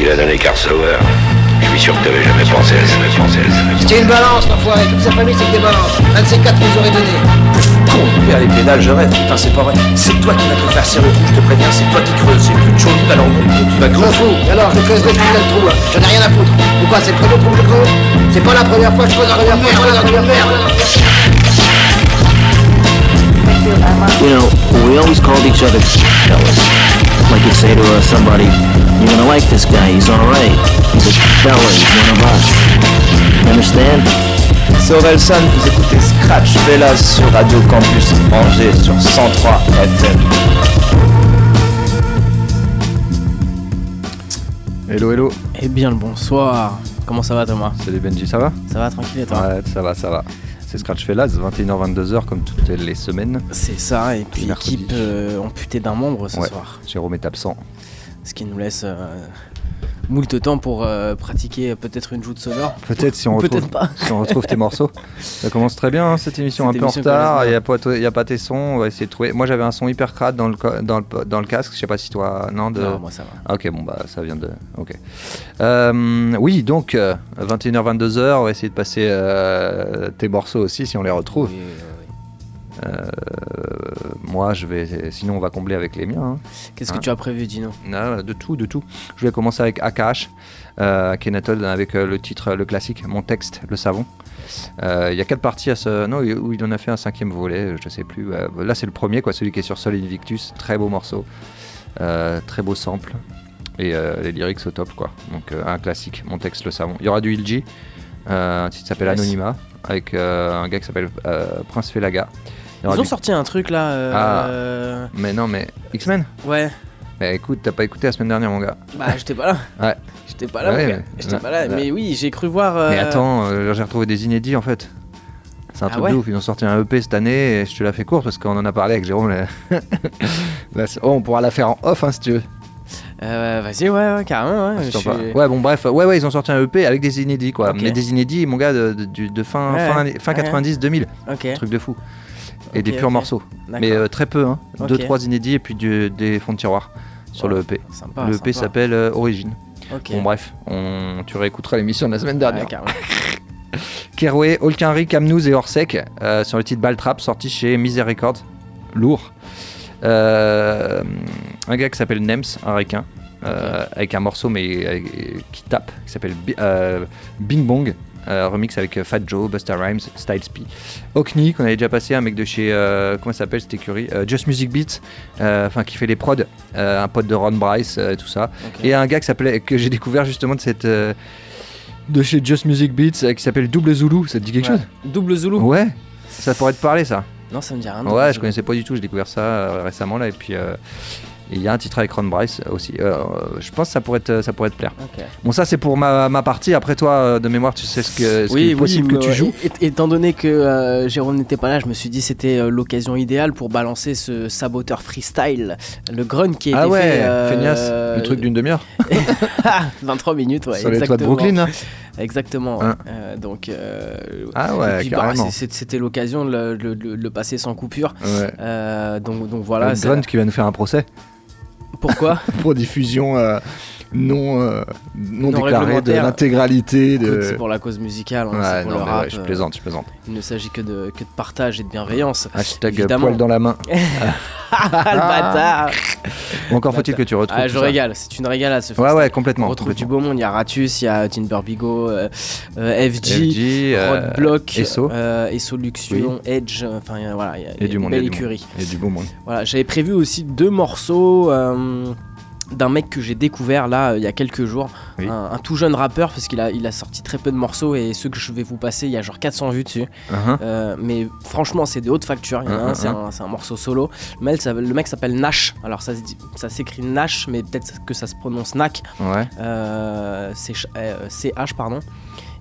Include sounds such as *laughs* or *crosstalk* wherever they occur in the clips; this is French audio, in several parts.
c'est plus facile à donner qu'Art Sauer. Je suis sûr que t'avais jamais pensé à ça, pensé à ça. C'était une balance, l'enfoiré. Toute sa famille, c'est des balances. Un de ces quatre nous aurait donné. Con, père les pédales, je rêve. Putain, c'est pas vrai. C'est toi qui vas te faire serrer le trou, je te préviens. C'est toi qui creuses. C'est plus de chaud, alors tu vas creuser. fous. Alors, je creuserai putain de trou. là. J'en ai rien à foutre. Pourquoi C'est le premier trou que je creuse C'est pas la première fois que je creuse un première fois, la première merde. You know, we always called each other. Like you'd say to uh, somebody, you're gonna like this guy, he's alright. He's a fella, he's one of us. Understand? C'est Orelsan, vous écoutez Scratch Velas sur Radio Campus Angers sur 103 FM. Hello, hello. Eh bien le bonsoir. Comment ça va Thomas? Salut Benji, ça va? Ça va tranquille et toi? Ouais, ça va, ça va. C'est Scratch Fellas, 21h-22h comme toutes les semaines. C'est ça, et puis Mercredi. équipe euh, amputée d'un membre ce Ouais. soir. Jérôme est absent. Ce qui nous laisse euh, moult temps pour euh, pratiquer euh, peut-être une joute sonore. Peut-être si on Ou retrouve, peut-être pas. si on retrouve tes morceaux. Ça commence très bien hein, cette émission, Cette un peu en retard. Il n'y a, a pas tes sons. On va essayer de trouver. Moi j'avais un son hyper crade dans le, dans le, dans le casque. Je sais pas si toi. Non, de... Non, moi ça va. Ah, ok, bon, bah ça vient de. Ok. Euh, oui, donc 21h, 22h, on va essayer de passer euh, tes morceaux aussi si on les retrouve. Oui, oui, oui, oui. Euh, moi, je vais. Sinon, on va combler avec les miens. hein. Qu'est-ce que Hein tu as prévu Dino? Ah, de tout, de tout. Je vais commencer avec AKH, euh, avec euh, le titre, le classique, Mon texte, le savon. Euh, Il y a quatre parties à ce. Non, où il en a fait un cinquième volet, je sais plus. Euh, là, c'est le premier, quoi, celui qui est sur Sol Invictus. Très beau morceau. Euh, très beau sample. Et euh, les lyrics au top, quoi. Donc, euh, un classique, Mon texte, le savon. Il y aura du Ilji, euh, un titre qui s'appelle Yes. Anonyma, avec euh, un gars qui s'appelle euh, Prince Felaga. Ils ont du- sorti un truc là. euh, Ah. euh, Mais non, mais X-Men Ouais. Bah écoute, t'as pas écouté la semaine dernière, mon gars. Bah j'étais pas là. Ouais. J'étais pas là. Ouais, mon gars. mais- J'étais pas là. Mais oui, j'ai cru voir. euh, Mais attends, euh, j'ai retrouvé des inédits en fait. C'est un Ah truc ouais de ouf. Ils ont sorti un EP cette année et je te la fais court parce qu'on en a parlé avec Jérôme. là. *laughs* Là, c'est- oh, on pourra la faire en off hein, si tu veux. euh, Vas-y, ouais, ouais, carrément. Ouais, suis- parles. Ouais, bon, bref. Ouais, ouais, ils ont sorti un EP avec des inédits quoi. Mais des inédits, mon gars, de, de- du- de fin, Ouais, fin, fin Ouais. 90-2000. Ok. Truc de fou. Et des purs morceaux. Mais euh, très peu, hein. Ok. Deux, trois inédits et puis du- des fonds de tiroir sur Ouais, le EP. Sympa. le EP sympa. s'appelle euh, Origine. Ok. Bon, bref, on... tu réécouteras l'émission de la semaine dernière. Ouais, carrément. *laughs* Keroué, Olkinry, Kamnouz et Orsec euh, sur le titre Baltrap sorti chez Miser Records. Lourd. Euh, un gars qui s'appelle Nems, un requin, euh, avec un morceau mais euh, qui tape, qui s'appelle Bi- euh, Bing Bong. Euh, remix avec euh, Fat Joe, Busta Rhymes, Styles P. Okni, qu'on avait déjà passé, un mec de chez. euh, comment ça s'appelle cette écurie Euh, Just Music Beats, enfin qui fait les prods, un pote de Ron Bryce, euh, tout ça. Et un gars qui s'appelait, que j'ai découvert justement de cette. de chez Just Music Beats, qui s'appelle Double Zulu, ça te dit quelque Ouais. chose? Double Zulu Ouais, ça pourrait te parler ça. Non, ça me dit rien. Ouais, je connaissais pas du tout, j'ai découvert ça récemment là et puis et il y a un titre avec Ron Bryce aussi. Euh, je pense que ça pourrait te, ça pourrait te plaire. Bon ça c'est pour ma, ma partie. Après toi euh, de mémoire tu sais ce que ce Oui, est possible que tu joues. et- étant donné que euh, Jérôme n'était pas là, je me suis dit c'était euh, l'occasion idéale pour balancer ce saboteur freestyle, le grunt qui a Ah ouais, fait. euh, feignasse, le truc d'une demi-heure. *laughs* 23 minutes, ouais. sur les toits de exactement. Brooklyn. là. Exactement. Hein. Euh, donc. euh, Ah ouais, puis, bah, c'était l'occasion de le, le- le- le passer sans coupure. Ouais. Euh, donc, donc voilà. le Grunt qui va nous faire un procès Pourquoi *laughs* pour diffusion euh, non euh, non, Non déclarée de l'intégralité de. C'est pour la cause musicale, hein, Ouais, pour non, le rap. ouais, je euh, plaisante, je plaisante. il ne s'agit que de, que de partage et de bienveillance. Hashtag évidemment. poil dans la main. *laughs* Ah, le bâtard Ou encore faut-il que tu retrouves. Ah, je régale, c'est une régale ce Ouais, ouais, complètement. On retrouve du complètement. beau monde, il y a Ratus, il y a Timber Bigo, euh, euh, FG, FG, euh, Roadblock, Esso. euh, Esso Luxion, Edge, euh, enfin voilà, il y a, y a du monde, belle du écurie. A du beau monde. Voilà, j'avais prévu aussi deux morceaux d'un mec que j'ai découvert là euh, il y a quelques jours, Oui. un, un tout jeune rappeur parce qu'il a, il a sorti très peu de morceaux et ceux que je vais vous passer, il y a genre 400 vues dessus. Uh-huh. Euh, mais franchement, c'est de haute facture. Il y en a Hein, un, c'est un, c'est un morceau solo. Le mec, s'appelle- le mec s'appelle Nash. Alors, ça se dit- ça s'écrit Nash, mais peut-être que ça se prononce Nack. Ouais. Euh, c'est ch- euh, CH, pardon.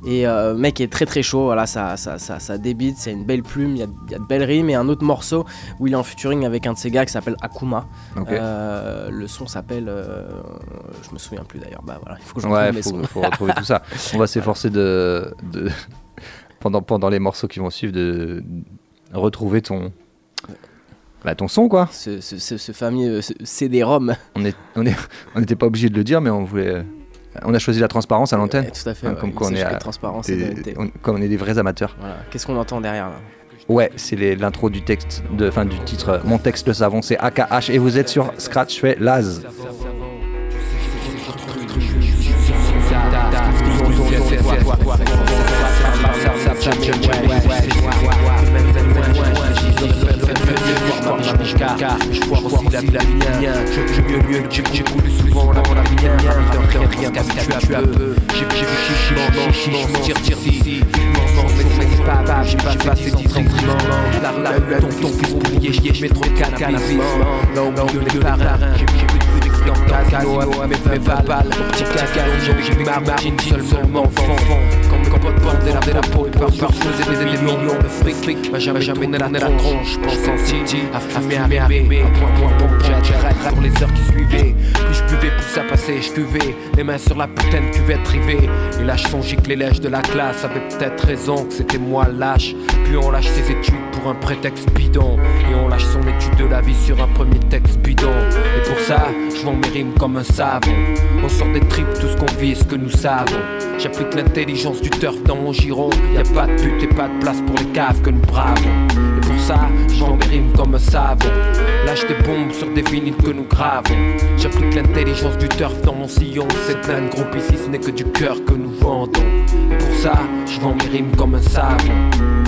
Et euh, mec est très très chaud, voilà, ça, ça, ça, ça débite, c'est une belle plume, il y y a de belles rimes et un autre morceau où il est en featuring avec un de ses gars qui s'appelle Akuma. Euh, le son s'appelle, euh, je me souviens plus d'ailleurs, bah voilà, il faut que je Ouais, retrouve mes faut, sons. faut retrouver tout ça. *laughs* On va s'efforcer de, de- pendant, pendant les morceaux qui vont suivre de retrouver ton, Bah, ton son, quoi. ce, ce, ce- ce fameux CD-ROM. On est, on est, on n'était pas obligé de le dire, mais on voulait. Euh, On a choisi la transparence à l'antenne. Ouais, tout à fait. Hein, ouais. comme on est à transparence Des- on- comme on est des vrais amateurs. Voilà. Qu'est-ce qu'on entend derrière là Ouais, c'est les- l'intro du texte, de, fin du titre. euh, Mon texte le savon, c'est AKH et vous êtes sur Scratch fait Laz. Je vois aussi la vie. Je mieux, mieux, j'ai j'ai coulé souvent la mienne. Rien, que tu as peu. J'ai j'ai vu chichement, tire, tire, si. Pas, j'ai pas passé La rue, ton, ton mets trop de. Là au milieu des parrains, j'ai de d'expérience. Casino, à mes balles, mon petit casino, j'ai vu ma marine seulement enfant. Quand quand pote bandait la la peau, par par faisait des millions de fric, fric. M'a jamais jamais la tronche, pense en City, à fumer, à rêver. Un point, point, j'ai attiré pour les heures qui suivaient. Plus je buvais, plus ça passait, je cuvais. Les mains sur la putain de cuvette rivée. Et là, je songeais que les lèches de la classe avaient peut-être raison, que c'était moi lâche. Puis on lâche ses études pour un prétexte bidon. Et on lâche son étude de la vie sur un premier texte bidon. Et pour ça, je vends mes rimes comme un savon. On sort des tripes, tout ce qu'on vit ce que nous savons. J'applique l'intelligence du turf dans mon giron. Y a pas de but et pas de place pour les caves que nous bravons. Et pour ça, je vends mes rimes comme un savon. Lâche des bombes sur des vinyles que nous gravons. J'applique l'intelligence du turf dans mon sillon. C'est plein de ici, ce n'est que du cœur que nous vendons. Et pour ça, je vends mes rimes comme un savon.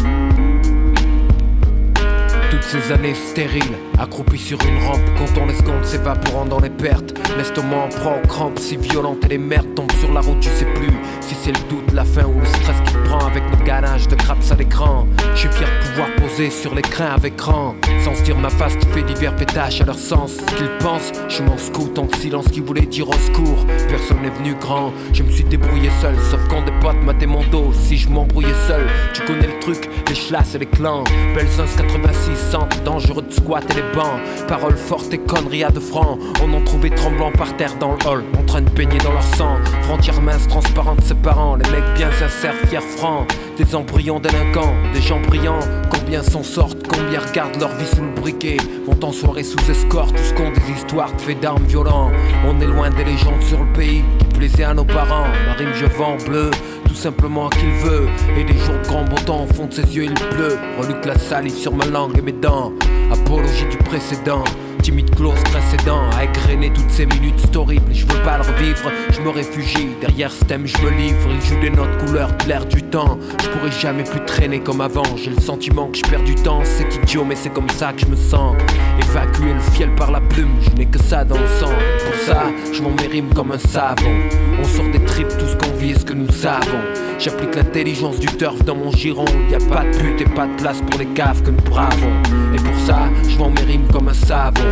Ces années stériles, accroupies sur une rampe, quand on escompte s'évaporant dans les pertes. L'estomac en prend aux crampes si violentes et les merdes tombent sur la route, tu sais plus si c'est le doute, la faim ou le stress qui prend avec nos ganaches de craps à l'écran. Je suis fier de pouvoir poser sur l'écran avec rang, sans se dire ma face qui fait divers pétages à leur sens. Ce qu'ils pensent, je m'en scoute en silence qui voulait dire au secours. Personne n'est venu grand, je me suis débrouillé seul, sauf quand des potes mataient mon dos. Si je m'embrouillais seul, tu connais le truc, les chlasses et les clans. Belzins 86, dangereux de squat et les bancs. Paroles fortes et conneries à deux francs. On en trouvait tremblant par terre dans le hall, en train de baigner dans leur sang. Frontières minces, transparentes, séparant. Les mecs bien sincères, fiers, francs. Des embryons délinquants, des gens brillants. Combien s'en sortent, combien regardent leur vie sous le briquet. Vont en soirée sous escorte, tous compte des histoires de d'armes violents. On est loin des légendes sur le pays qui plaisaient à nos parents. Ma rime, je vends bleu, tout simplement à qui il veut. Et des jours de grand beau temps, au fond de ses yeux, il pleut. Reluque la salive sur ma langue et mes dents. Apologie du précédent. Timide close précédent à égrener toutes ces minutes c'est horrible Je veux pas le revivre, je me réfugie. Derrière ce thème je me livre. Il joue des notes couleurs de du temps. Je pourrais jamais plus traîner comme avant. J'ai le sentiment que je perds du temps. C'est idiot mais c'est comme ça que je me sens. Évacuer le fiel par la plume. Je n'ai que ça dans le sang. Pour ça je m'en mes rimes comme un savon On sort des tripes tout ce qu'on vit et ce que nous savons. J'applique l'intelligence du turf dans mon giron. Y a pas de but et pas de place pour les caves que nous bravons. Et pour ça je vends mes rimes comme un savon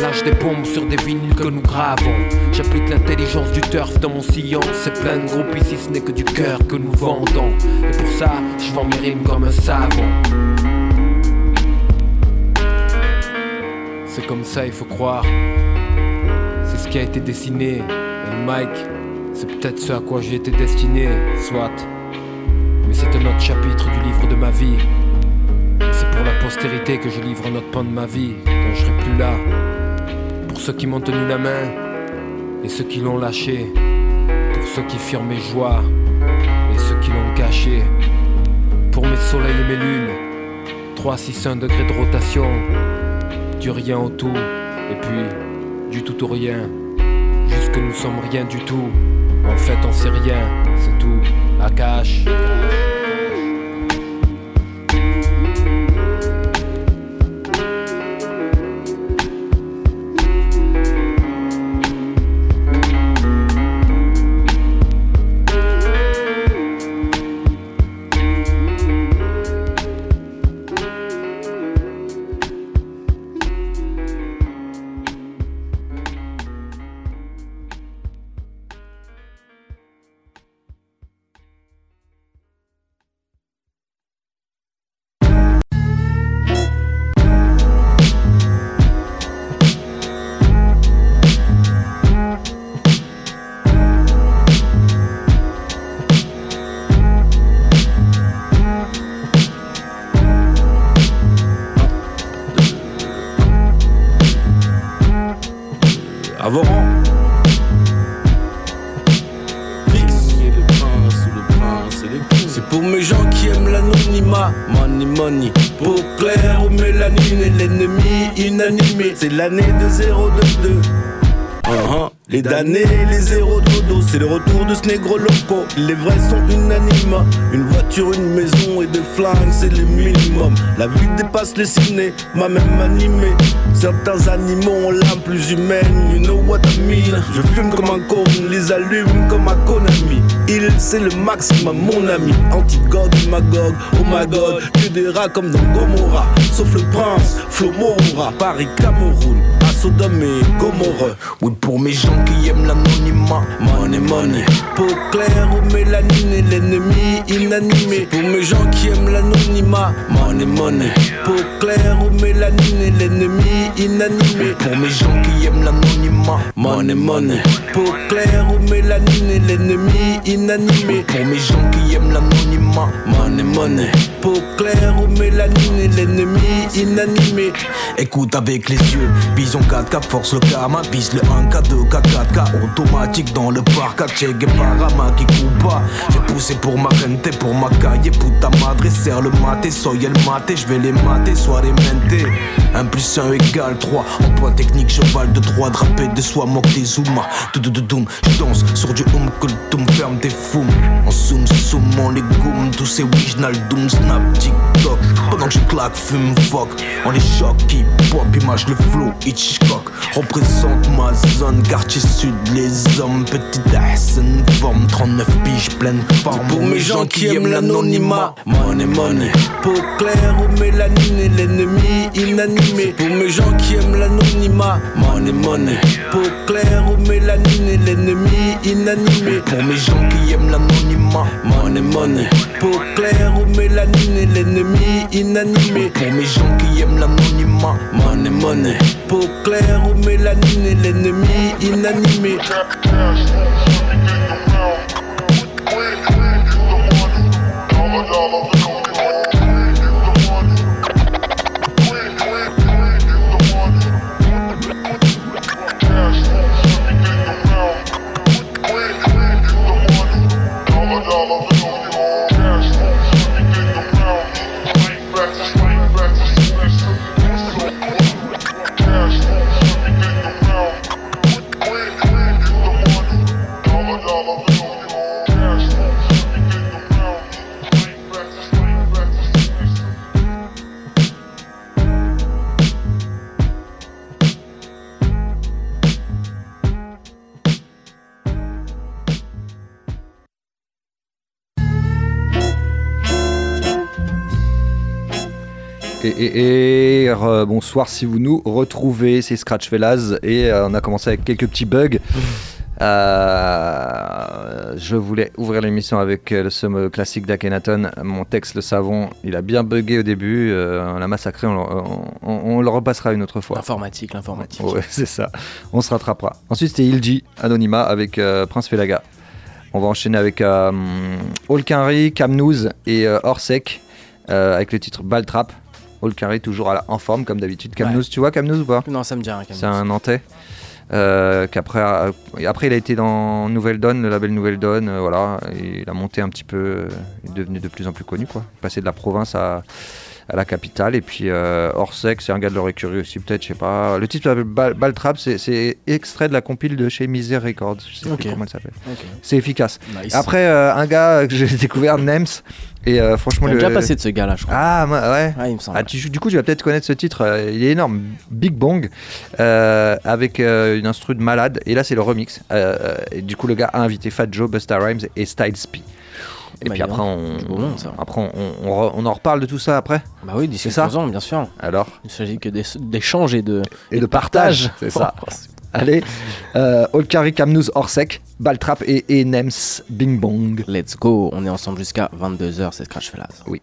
Lâche des bombes sur des vinyles que nous gravons. J'applique l'intelligence du turf dans mon sillon. C'est plein de groupes ici ce n'est que du cœur que nous vendons. Et pour ça je vends mes rimes comme un savon. C'est comme ça il faut croire. C'est ce qui a été dessiné. Et le c'est peut-être ce à quoi j'ai été destiné Soit. Mais c'est un autre chapitre du livre de ma vie pour la postérité que je livre notre pan de ma vie quand je serai plus là. Pour ceux qui m'ont tenu la main et ceux qui l'ont lâché. Pour ceux qui firent mes joies et ceux qui l'ont caché. Pour mes soleils et mes lunes. 3, 6, 1 degré de rotation. Du rien au tout et puis du tout au rien. Jusque nous sommes rien du tout. En fait, on sait rien, c'est tout. À C'est l'année de 022. Uh-huh. Les damnés, les zéros dodo, c'est le retour de ce négro loco. Les vrais sont unanimes. Une voiture, une maison et des flingues, c'est le minimum. La vie dépasse les ciné, m'a même animé. Certains animaux ont l'âme plus humaine, you know what I mean. Je fume comme un con, les allume comme un Konami. Il, c'est le maximum, mon ami. Antigode, Magog, oh my god. Que des rats comme dans Gomorrah. Sauf le prince, Flo Paris, Cameroun. Sodome et. Oui, pour mes gens qui aiment l'anonymat. Money, money. Peau claire ou mélanine l'ennemi inanimé. Pour mes gens qui aiment l'anonymat. Money, money. Peau claire ou mélanine l'ennemi inanimé. Pour mes gens qui aiment l'anonymat. Money, money. Peau claire ou mélanine l'ennemi inanimé. Pour mes gens qui aiment l'anonymat. Money, money. Peau claire ou mélanine l'ennemi inanimé. Écoute avec les yeux. Bison 4K force le karma. Bise le 1K2K 4K automatique dans le parc. Che Guevara qui coupe pas. J'ai poussé pour ma rente, pour ma caille. Puta madre, serre le maté. Soy el maté, je vais les mater, soit les menter. 1 plus 1 égale 3. Emploi technique, cheval de 3. Drapé de soie, moque des zoomas. Doum, je danse sur du hum que le ferme des fous. En zoom, zoom, en légumes. Tous ces original doom, snap, TikTok. Pendant que je claque, fume, fuck. On les choc, hip hop, image le flow, Hitchcock. Représente ma zone, quartier sud, les hommes. Petite Hassan, forme 39 piges, pleine forme. Pour mes gens qui aiment l'anonymat. Money, money. Peau claire ou mélanine l'ennemi inanimé. Pour mes gens qui aiment l'anonymat. Money, money. Peau claire ou mélanine l'ennemi inanimé. Pour mes gens qui aiment l'anonymat. Money, money. Peau claire ou mélanine l'ennemi inanimé. Pour mes gens qui aiment l'anonymat. Money, money. Peau claire ou mélanine l'ennemi inanimé. Et, re- bonsoir si vous nous retrouvez, c'est Scratch Fellas et euh, on a commencé avec quelques petits bugs. *laughs* Euh, je voulais ouvrir l'émission avec euh, le somme classique d'Akhenaton. Mon texte, le savon, il a bien bugué au début. euh, on l'a massacré, on, le- on- on- on le repassera une autre fois. L'informatique, l'informatique. Ouais, *laughs* c'est ça. On se rattrapera. Ensuite, c'était Ilji, Anonymat, avec euh, Prince Felaga. On va enchaîner avec euh, Olkinry, Kamnouz et euh, Orsec, euh, avec le titre Baltrap. Olkinry, toujours à la- en forme, comme d'habitude. Kamnouz, tu vois Kamnouz ou pas Non, ça me dit rien. C'est un Nantais. euh, qu'après euh, après il a été dans Nouvelle Donne le label Nouvelle Donne euh, voilà et il a monté un petit peu il est devenu de plus en plus connu quoi passé de la province à, à la capitale et puis Orsec c'est un gars de leur écurie aussi peut-être je sais pas le titre s'appelle Bal- Baltrap c'est- extrait de la compile de chez Misère Records je sais Ok. plus comment elle s'appelle c'est efficace Nice. après un gars que j'ai *laughs* découvert Nems et euh, franchement On a le déjà passé de ce gars-là, je crois. ah ouais Ouais, il me semble. ah, tu- du coup, tu vas peut-être connaître ce titre. euh, il est énorme. Big Bong, euh, avec euh, une instru de malade. Et là, c'est le remix. Et du coup, le gars a invité Fat Joe, Busta Rhymes et Styles P. Et Bah, puis après, on, après on, on, on re- on en reparle de tout ça après. Bah oui, d'ici C'est ça 15 ans, bien sûr. Alors Il s'agit que d'é- d'échanges et de, Et de partage, c'est ça. *laughs* *laughs* Allez, euh, Olkari, Kamnouz, Orsec, Baltrap et, et Nems, Bing Bong. Let's go. On est ensemble jusqu'à 22h, c'est Crash Fellas. Oui.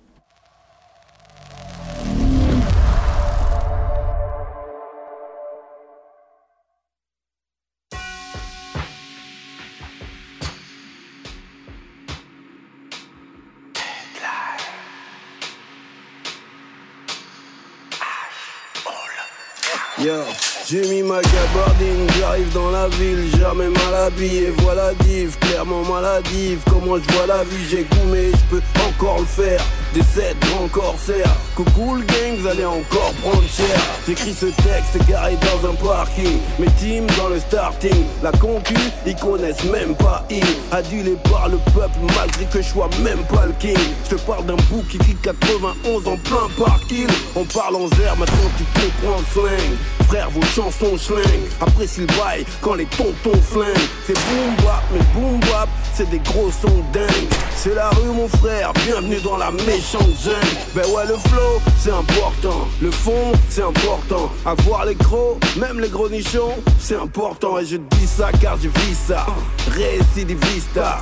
J'arrive dans la ville, jamais mal habillé, voilà div, clairement maladive, comment je vois la vie, j'ai goûté, je peux encore le faire, des sept grands corsaires, coucou le gang, vous allez encore prendre cher, j'écris ce texte garé dans un parking, mes teams dans le starting, la concu, ils connaissent même pas il, adulé par le peuple malgré que je sois même pas le king, je te parle d'un bouc qui kick 91 en plein parking, on parle en zère, maintenant tu comprends le slang, frère vos chansons sling Apprécie le bail quand les tontons flinguent. C'est boom bap, mais boom bap C'est des gros sons dingues. C'est la rue mon frère, bienvenue dans la méchante jungle. Ben ouais le flow, c'est important. Le fond, c'est important. Avoir les gros, même les gros nichons C'est important. Et je dis ça car je vis ça. Récidivista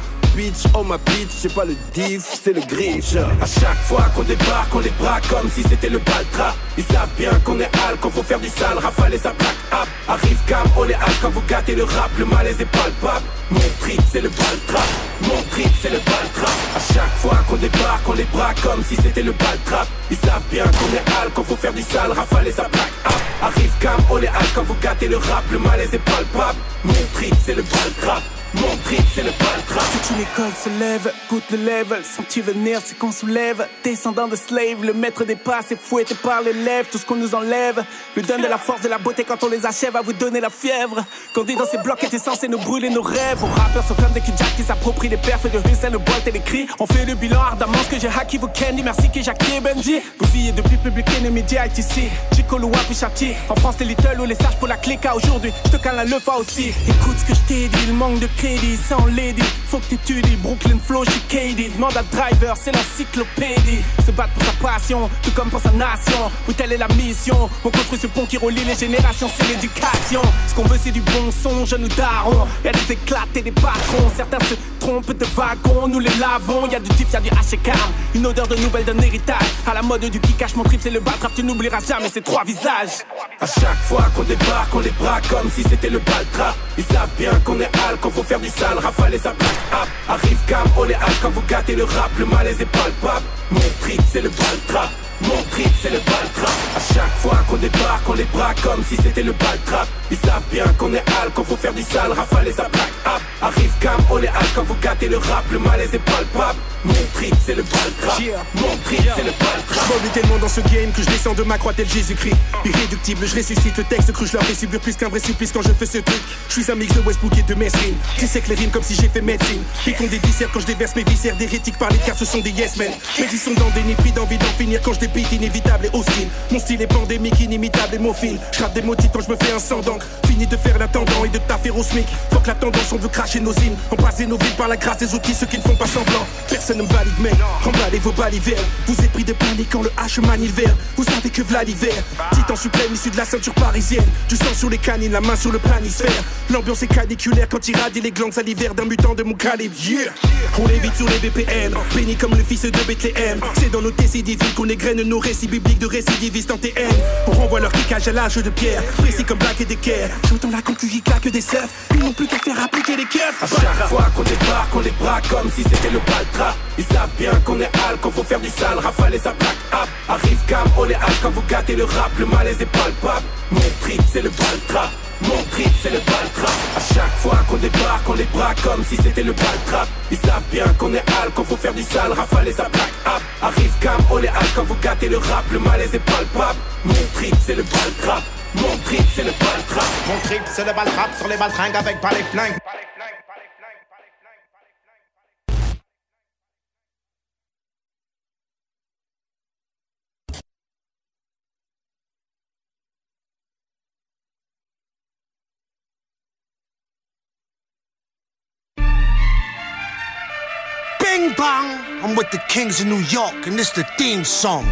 oh ma bitch, c'est pas le diff, c'est le grinch. À chaque fois qu'on débarque, on les braque comme si c'était le baltra. Ils savent bien qu'on est hal, qu'on faut faire du sale, rafale et sa plaque up. Arrive cam, on les hal quand vous gâtez le rap, le malaise est palpable. Mon trip, c'est le baltra. Mon trip, c'est le baltra. À chaque fois qu'on débarque, on les braque comme si c'était le baltra. Ils savent bien qu'on est hal, qu'on faut faire du sale, rafale et sa plaque up. Arrive cam, on les hal quand vous gâtez le rap, le malaise est palpable. Mon trip, c'est le baltra. Mon trip c'est le baltra Toute une école se lève, goûte le level. Sentir venir c'est qu'on soulève. Descendant de slave, le maître des pas C'est fouetté par les lèvres, tout ce qu'on nous enlève Lui donne de la force, de la beauté. Quand on les achève À vous donner la fièvre. Quand dit dans ces blocs était censé nous brûler nos rêves. Vos rappeurs sont comme des kidjacks qui s'approprient les perfs de Hussein, le boîte et les cris. On fait le bilan ardemment ce que j'ai hacké vos candy Merci que et Benji. Vous y depuis Public Enemy ITC Chico Loua puis Chati En France les little ou les sages pour la clique aujourd'hui Je te cale la lefa aussi. Écoute ce que je t'ai dit, il manque de crédit sans lady. Faut que t'étudies Brooklyn Flow chez Katie. Demande à Driver, c'est l'encyclopédie. Se battre pour sa passion, tout comme pour sa nation. Où telle est la mission. On construit ce pont qui relie les générations, c'est l'éducation. Ce qu'on veut c'est du bon son, jeunes darons. Y'a des éclats et des patrons. Certains se trompent de wagon, nous les lavons. Y'a du type, y'a du HK Une odeur de nouvelle d'un héritage. À la mode du qui cache mon trip, c'est le battrap Tu n'oublieras jamais ces trois visages. À chaque fois qu'on débarque, on les braque comme si c'était le baltra. Ils savent bien qu'on est hal, qu'on faut faire du sale rafale et plaque up Arrive cam, on les hache quand vous gâtez le rap Le malaise est palpable. Mon trip c'est le baltra mon trip c'est le baltra À chaque fois qu'on débarque on les braque comme si c'était le baltra Ils savent bien qu'on est hal qu'on faut faire du sale Rafale et plaque up Arrive cam on les hache quand vous gâtez le rap Le malaise est palpable Mon trip c'est le baltra Mon trip c'est le baltra Je tellement dans ce game que je descends de ma croix tel Jésus-Christ Irréductible je ressuscite le texte cru je leur fais subir plus qu'un vrai supplice quand je fais ce truc Je suis un mix de Westbrook et de Mesrine Tu sais que les rimes comme si j'ai fait médecine Ils font des disserts quand je déverse mes viscères D'hérétiques par les car ce sont des yes men Mais ils sont dans des nids d'envie d'en finir quand je beat inévitable et hostile. Mon style est pandémique, inimitable et mon fil. J'rappe des motifs quand je me fais un sang d'encre. Fini de faire l'attendant et de taffer au smic. Faut que la tendance, on veut cracher nos hymnes. Embraser nos villes par la grâce des outils, ceux qui ne font pas semblant. Personne ne me valide, mais remballez vos. Vous êtes pris de panique quand le H le Vous savez que v'là l'hiver. Titan suprême issu de la ceinture parisienne. Du sang sur les canines, la main sur le planisphère. L'ambiance est caniculaire quand il radie les glandes salivaires d'un mutant de mon calibre. Yeah! On les vite sur les BPM. Béni comme le fils de Bethléem. C'est dans nos divines qu'on égrène nos récits bibliques de récidivistes en TN. On renvoie leur kickage à l'âge de pierre, précis comme Black et Decker. J'entends la concu qui claque des seufs, ils n'ont plus qu'à faire appliquer les keufs. À chaque fois qu'on débarque, on les braque comme si c'était le baltra. Ils savent bien qu'on est hal, qu'on faut faire du sale, rafale et sa plaque. Arrive cam, on les hache quand vous gâtez le rap, le malaise est palpable. Mon trip, c'est le baltra. Mon trip c'est le baltra À chaque fois qu'on débarque on les braque comme si c'était le baltra Ils savent bien qu'on est hal qu'on faut faire du sale. Rafale et sa plaque up Arrive cam on les hache quand vous gâtez le rap. Le malaise est palpable Mon trip c'est le baltra Mon trip c'est le baltra Mon trip c'est le baltrap sur les baltringues avec pas les flingues Bong! I'm with the Kings of New York, and this the theme song.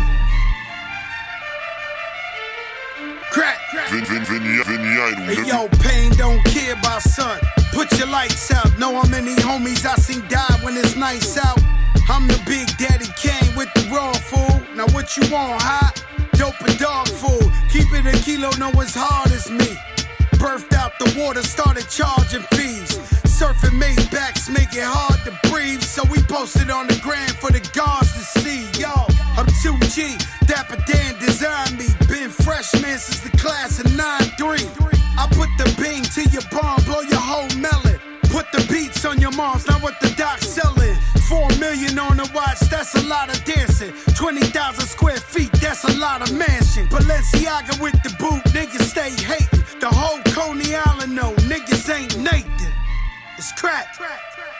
Crack, crack. Hey, yo, pain don't care about son. Put your lights out. Know how many homies I seen die when it's nice out. I'm the big daddy Kane with the raw food. Now what you want, hot? Dope and dog food. Keep it a kilo, know as hard as me. Birthed out the water, started charging fees. Surfing Maybachs make it hard to breathe, so we posted on the gram for the guards to see. Yo, I'm 2G, Dapper Dan designed me. Been freshman since the class of 9-3. I put the bing to your bomb, blow your whole melon. Put the beats on your moms, not what the doc's selling. Four million on the watch, that's a lot of dancing. 20,000 square feet, that's a lot of mansion. Balenciaga with the boot, niggas stay hating. The whole Coney Island no, niggas ain't Nathan. It's crack.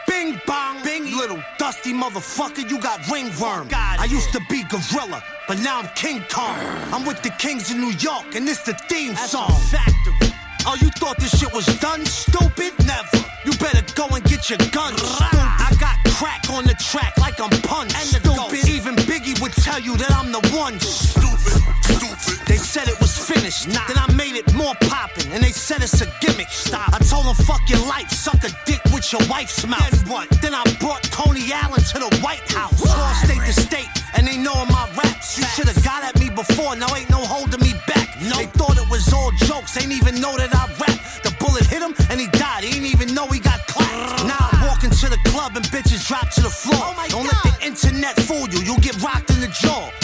Bing bong, bing, little dusty motherfucker, you got ringworm. I used to be gorilla, but now I'm King Kong. I'm with the Kings of New York, and it's the theme song. Oh, you thought this shit was done, stupid? Never. You better go and get your gun. I got crack on the track like I'm punched, stupid. Even Biggie would tell you that I'm the one, stupid. Stupid. They said it was finished, Nah. then I made it more poppin', and they said it's a gimmick. Stop. I told them fuck your life, suck a dick with your wife's mouth. Then what? Then I brought Coney Allen to the White House, All state to state, and they know my raps. You should've got at me before, now ain't no holding me back. Thought it was all jokes, ain't even know that I rap. The bullet hit him and he died, he didn't even know he got clapped. Now I'm walking to the club and bitches drop to the floor. Oh Don't let the internet fool you, you'll get rocked in the jaw.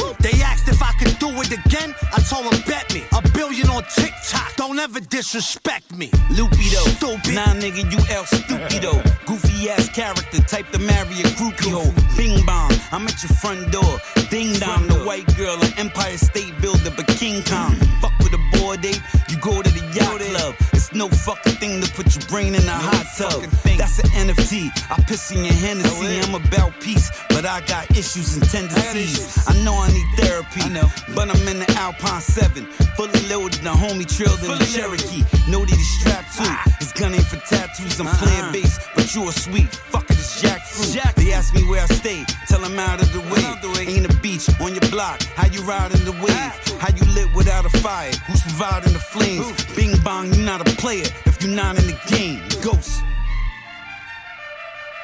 Asked if I could do it again, I told him, bet me. A billion on TikTok, don't ever disrespect me. Lupido, stupid. Nah, nigga, you El Stupido. *laughs* Goofy ass character, type to marry a groupie hoe. Bing bong, I'm at your front door. Ding dong, the white girl, an Empire State Builder, but King Kong. Fuck with a board ape, you go to the yacht club. No fucking thing to put your brain in a hot tub. That's an NFT. I piss in your Hennessy. I'm about peace, but I got issues and tendencies. I know I need therapy, but I'm in the Alpine 7. Fully loaded, the homie trailed in the Cherokee. Know that he's strapped too. His gun ain't for tattoos, I'm playing bass, but you a sweet. Fuck it, it's jackfruit. They ask me where I stay, tell them out of the way. Ain't a beach on your block, how you riding the wave? How you lit without fire? Who's providing the flames? Bing bong, you're not a player if you're not in the game. Ghost.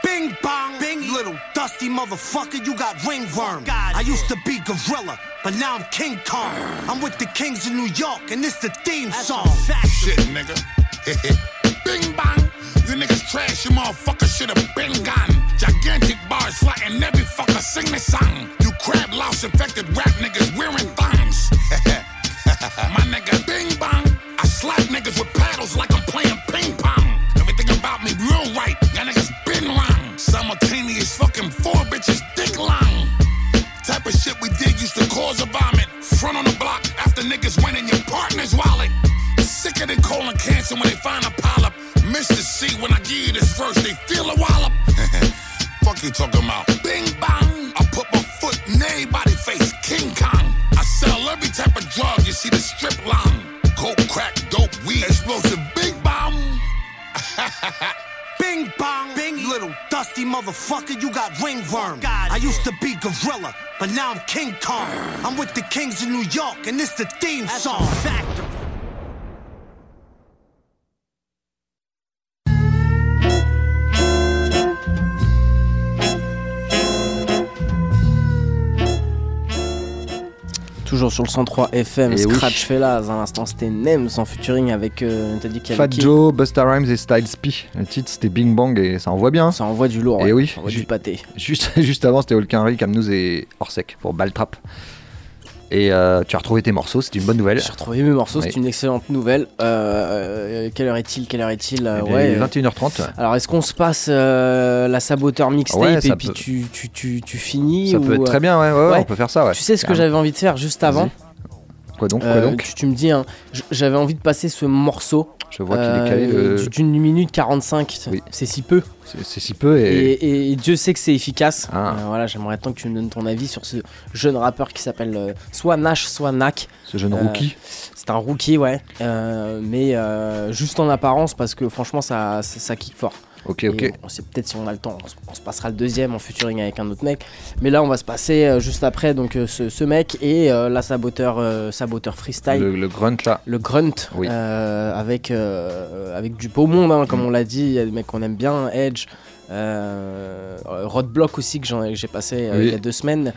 Bing bong, bing, little dusty motherfucker, you got ringworm. I used to be gorilla, but now I'm King Kong. *sighs* I'm with the Kings of New York, and it's the theme song. Shit, nigga. *laughs* Bing bang. You niggas trash, you motherfucker should have been gone. Gigantic bars flattening every fucker sing this song. You crab louse infected rap niggas wearing thongs. *laughs* My nigga bing bang. I slap niggas with paddles like I'm playing ping pong. Everything about me real right. Y'all niggas been wrong. Simultaneous fucking four bitches dick long. Type of shit we did used to cause a vomit. Front on the block after niggas went in your partner's wallet. Sicker than colon cancer when they find a polyp. Mr. C, when I give you this verse, they feel a wallop. *laughs* Fuck you talking about? Bing bang. *laughs* Bing bong, bing, little dusty motherfucker, you got ringworm. I used to be gorilla, but now I'm King Kong. I'm with the Kings of New York, and it's the theme song. Factory. Toujours sur le 103 FM, Eh oui. Scratch Fellas. À l'instant, c'était Nem en featuring avec. Euh, dit qu'il y Fat avait Joe, Busta Rhymes et Styles P. Le titre c'était Bing Bang et ça envoie bien. Ça envoie du lourd. Et ouais. oui, Ça envoie du pâté. Juste, *laughs* juste avant c'était Holkinry, Camnous et Orsec pour Baltrap. Et euh, tu as retrouvé tes morceaux, c'est une bonne nouvelle. J'ai retrouvé mes morceaux, c'est une excellente nouvelle. Euh, euh, quelle heure est-il Quelle heure est-il Euh, Eh Ouais. 21h30. Alors, est-ce qu'on se passe euh, la saboteur mixtape Ouais, et puis peut- tu, tu, tu, tu finis Ça ou, peut être très bien, ouais, on peut faire ça. Tu sais ce que j'avais envie de faire juste avant Quoi donc, quoi Euh, donc tu, tu me dis, hein, j'avais envie de passer ce morceau. Je vois qu'il est calé, le- d- D'une minute 45. C'est si peu. C'est si peu et. Et, et Dieu sait que c'est efficace. Ah. Euh, voilà, j'aimerais tant que tu me donnes ton avis sur ce jeune rappeur qui s'appelle euh, soit Nash, soit Nak. Ce jeune rookie. C'est un rookie, ouais. Euh, mais euh, juste en apparence parce que franchement, ça, ça, ça kick fort. Ok, Et ok. On sait peut-être si on a le temps, on se, on se passera le deuxième en featuring avec un autre mec. Mais là, on va se passer euh, juste après donc euh, ce, ce mec et euh, la saboteur, saboteur freestyle. Le, le grunt là. Le grunt Oui. avec, avec du beau monde, hein, comme on l'a dit. Il y a des mecs qu'on aime bien, Edge, euh, Roadblock aussi que j'ai passé euh, il y a deux semaines.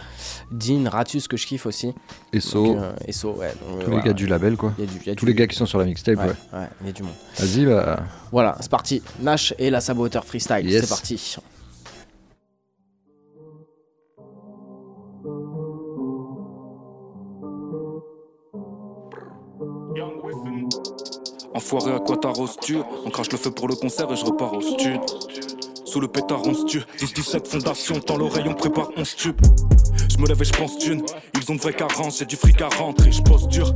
Dean, Ratus que je kiffe aussi. Esso. Euh, ouais. Euh, Tous les gars du label quoi. Tous les gars qui sont sur la mixtape, ouais. Ouais, ouais y a du monde. Vas-y, bah. Voilà, c'est parti. Nash et la saboteur freestyle. Yes. C'est parti. Enfoiré à quoi t'arroses-tu On crache le feu pour le concert et je repars au stud. Sous le pétard, on se tue. 10-17 fondations, dans l'oreille, on prépare, on se Je me lève et je pense d'une. Ils ont de vraies carences, j'ai du fric à rentrer. Je pose dur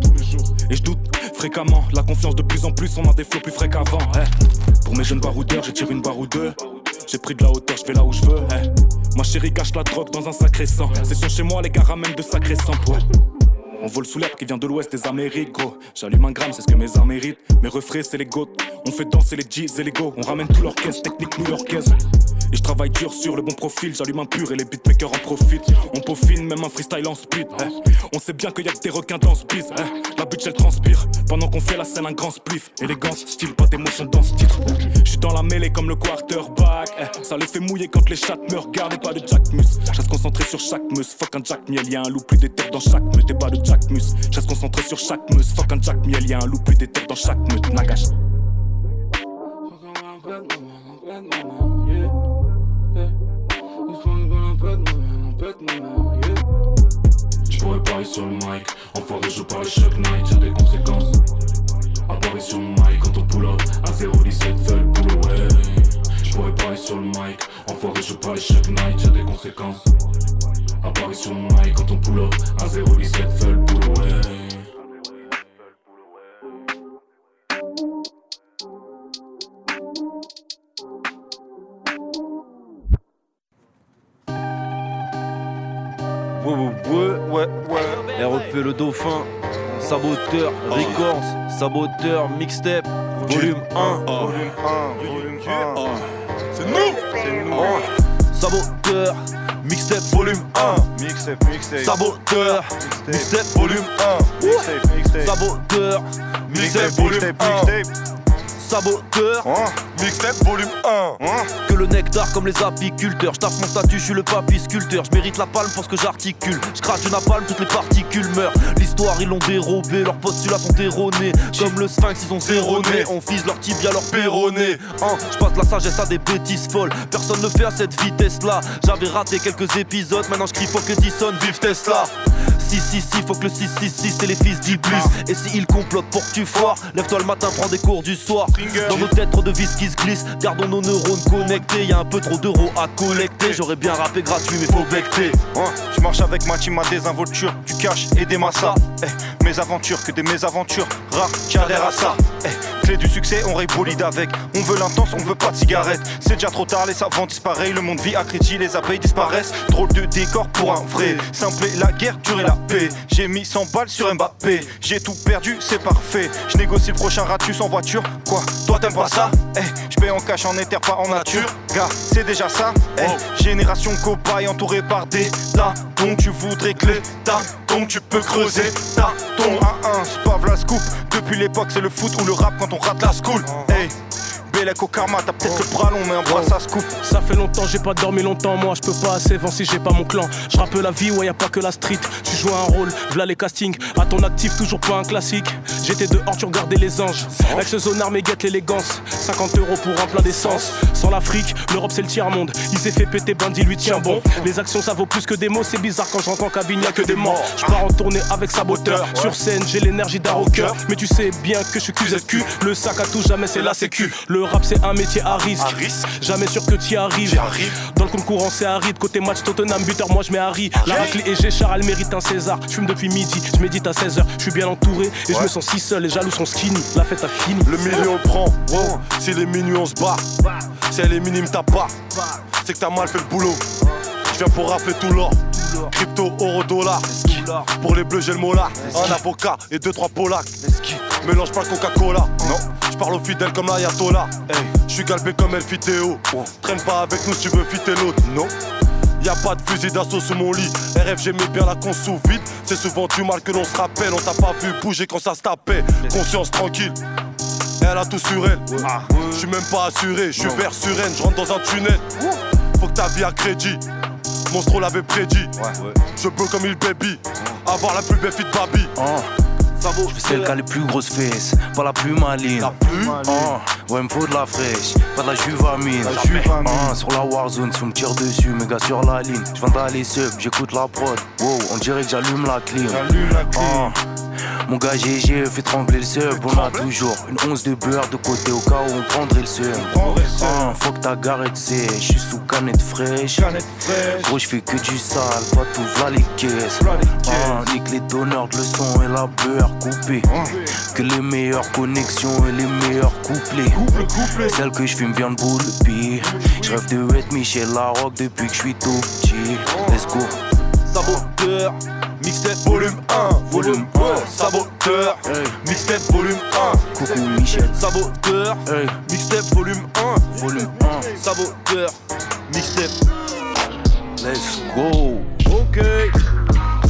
et je doute fréquemment. La confiance de plus en plus, on a des flots plus frais qu'avant. Eh. Pour mes jeunes baroudeurs, j'ai tiré une barre ou deux. J'ai pris de la hauteur, je vais là où je veux. Eh. Ma chérie cache la drogue dans un sacré sang. C'est son chez moi, les gars ramènent de sacrés sang. Ouais. On vole sous l'herbe qui vient de l'ouest des Amériques, gros. J'allume un gramme, c'est ce que mes armes méritent. Mes refrains, c'est les goats. On fait danser les G's et les go. On ramène tout l'orchestre, technique new-yorkaise. Et je travaille dur sur le bon profil, j'allume un pur et les beatmakers en profitent. On peaufine, même un freestyle en speed. Eh. On sait bien qu'il y a que des requins dans ce bise. Eh. La bitch elle transpire pendant qu'on fait la scène un grand spliff. Élégance, style, pas d'émotion dans ce titre. Je suis dans la mêlée comme le quarterback. Eh. Ça les fait mouiller quand les chats me regardent et pas de Jack Mus. Je concentré sur chaque mus. Fuck un Jack Miel, y'a un loup plus d'éther dans chaque et pas de Jack Mus. Je concentré sur chaque mus. Fuck un Jack Miel, y'a un loup plus d'éther dans chaque meute. Nagash. Je pourrais parler sur le mic, enfoiré je parle chaque night, j'ai des conséquences. Apparition mic quand on pull up, à 017 veulent boulot, ouais. Je pourrais parler sur le mic, enfoiré je parle chaque night, j'ai des conséquences. Apparition mic quand on pull up, à 017 veulent boulot, ouais. Ouais, ouais, ouais. REP le dauphin, saboteur, records, saboteur, mixtape, volume 1. Volume 1, volume 1. C'est nous, c'est nous. Saboteur, mixtape, volume 1. Mixtape, mixtape. Saboteur, mixtape, volume 1. Mixtape, mixtape. Saboteur, mixtape, volume 1 saboteur. Hein Mixtape volume 1. Hein que le nectar comme les apiculteurs. Je mon statut, je suis le papy sculpteur. Je mérite la palme pour ce que j'articule. Je crache une napalm, toutes les particules meurent. L'histoire, ils l'ont dérobé. Leurs postulats sont erronés. Comme le sphinx, ils ont zéroné. On fise leur tibia, leur péroné. Hein je passe la sagesse à des bêtises folles. Personne ne fait à cette vitesse là. J'avais raté quelques épisodes. Maintenant je crie faut que Edison vive Tesla. Si, si, si, faut que le 666 c'est les fils d'Iblis. Et si ils complotent pour que tu foires, lève-toi le matin, prends des cours du soir. Dans nos têtes, trop de vis qui se glissent. Gardons nos neurones connectés. Y'a un peu trop d'euros à collecter. J'aurais bien rappé gratuit, mais faut becter. Hein, je marche avec ma team à désinvolture, du cash et des massas. Eh, mes aventures, que des mésaventures. Rares qui adhèrent à ça. Eh, clé du succès, on bolide avec. On veut l'intense, on veut pas de cigarette. C'est déjà trop tard, les savants disparaissent. Le monde vit à crédit, les abeilles disparaissent. Drôle de décor pour un vrai. Simple la guerre, durer la paix. J'ai mis 100 balles sur Mbappé. J'ai tout perdu, c'est parfait. Je négocie le prochain ratus en voiture. Quoi? Toi t'aimes pas ça? Eh, je paye en cash, en éther, pas en nature. Gars, c'est déjà ça. Eh, génération cobaye entourée par des tas. Donc tu voudrais que l'État donc tu peux creuser ta ton 1-1, c'est pas la scoop. Depuis l'époque, c'est le foot ou le rap quand on rate la school. Hey. Bélec au karma, t'as peut-être le bras long, mais un bras ça se coupe. Ça fait longtemps, j'ai pas dormi longtemps, moi je peux pas assez vent si j'ai pas mon clan. Je rappe la vie, ouais, y a pas que la street. Tu joues un rôle, v'là les castings. À ton actif, toujours pas un classique. J'étais dehors, tu regardais les anges. Avec ce zonard, mais guette l'élégance. 50 euros pour un plein d'essence. Sans l'Afrique, l'Europe c'est le tiers-monde. Il s'est fait péter, bandit lui tient bon. Les actions ça vaut plus que des mots, c'est bizarre quand j'entends cabine, y'a que des morts. Je pars en tournée avec saboteur. Sur scène, j'ai l'énergie d'un rocker. Mais tu sais bien que je suis QZQ. Le sac à tout jamais, c'est la sécu. Le rap c'est un métier à risque. Jamais sûr que tu y arrives. Dans le concurrent c'est aride. Côté match Tottenham, buteur, moi je mets Harry. La raclée et Géchard, elle mérite un César. Je fume depuis midi, je médite à 16h. Je suis bien entouré et je me sens si seul. Les jaloux sont skinny. La fête a fini. Le million prend, Si les minuit on se bat. Si elle est minime, t'as pas. C'est que t'as mal fait le boulot. Je viens pour rappeler tout l'or. Crypto, euro, dollar. Pour les bleus, j'ai le molar. Un avocat et deux, trois polacs. Mélange pas Coca-Cola. Non, je parle aux fidèles comme l'ayatollah. Hey, je suis galbé comme El Fideo. Traîne pas avec nous si tu veux fitter l'autre. Non. Y'a pas de fusil d'assaut sous mon lit. RF, j'aimais bien la con sous vide. C'est souvent du mal que l'on se rappelle. On t'a pas vu bouger quand ça se tapait. Conscience tranquille. Elle a tout sur elle. Je suis même pas assuré. Je suis vert sereine. Je rentre dans un tunnel. Faut que ta vie a crédit. Monstro l'avait prédit. Je peux comme il baby. Avoir la plus belle fille de. Je celle qui a les plus grosses fesses, pas la plus maligne. La plus uh, Ouais, me faut de la fraîche, pas de la juvamine. La juvamine. Uh, sur la Warzone, si on me tire dessus, mes gars sur la ligne. Je vends les sub, j'écoute la prod. Wow, on dirait que j'allume la clim. J'allume la clim. Uh, Mon gars GG fait trembler le sub. On a toujours une once de beurre de côté au cas où on prendrait le seum. Ah, faut que ta garette sèche, je suis sous canette fraîche. Gros, je fais que du sale, pas tout va les caisses. Ah, nique les donneurs de leçons et la beurre coupée. Que les meilleures connexions et les meilleurs couplets. Celle que je fume vient de boule, je rêve de être Michel Larocque depuis que je suis tout petit. Let's go. Saboteur, mixtape volume 1, volume 1, saboteur, mixtape volume 1. Coucou Michel. Saboteur, mixtape volume 1, volume 1, saboteur, mixtape. Let's go. Ok,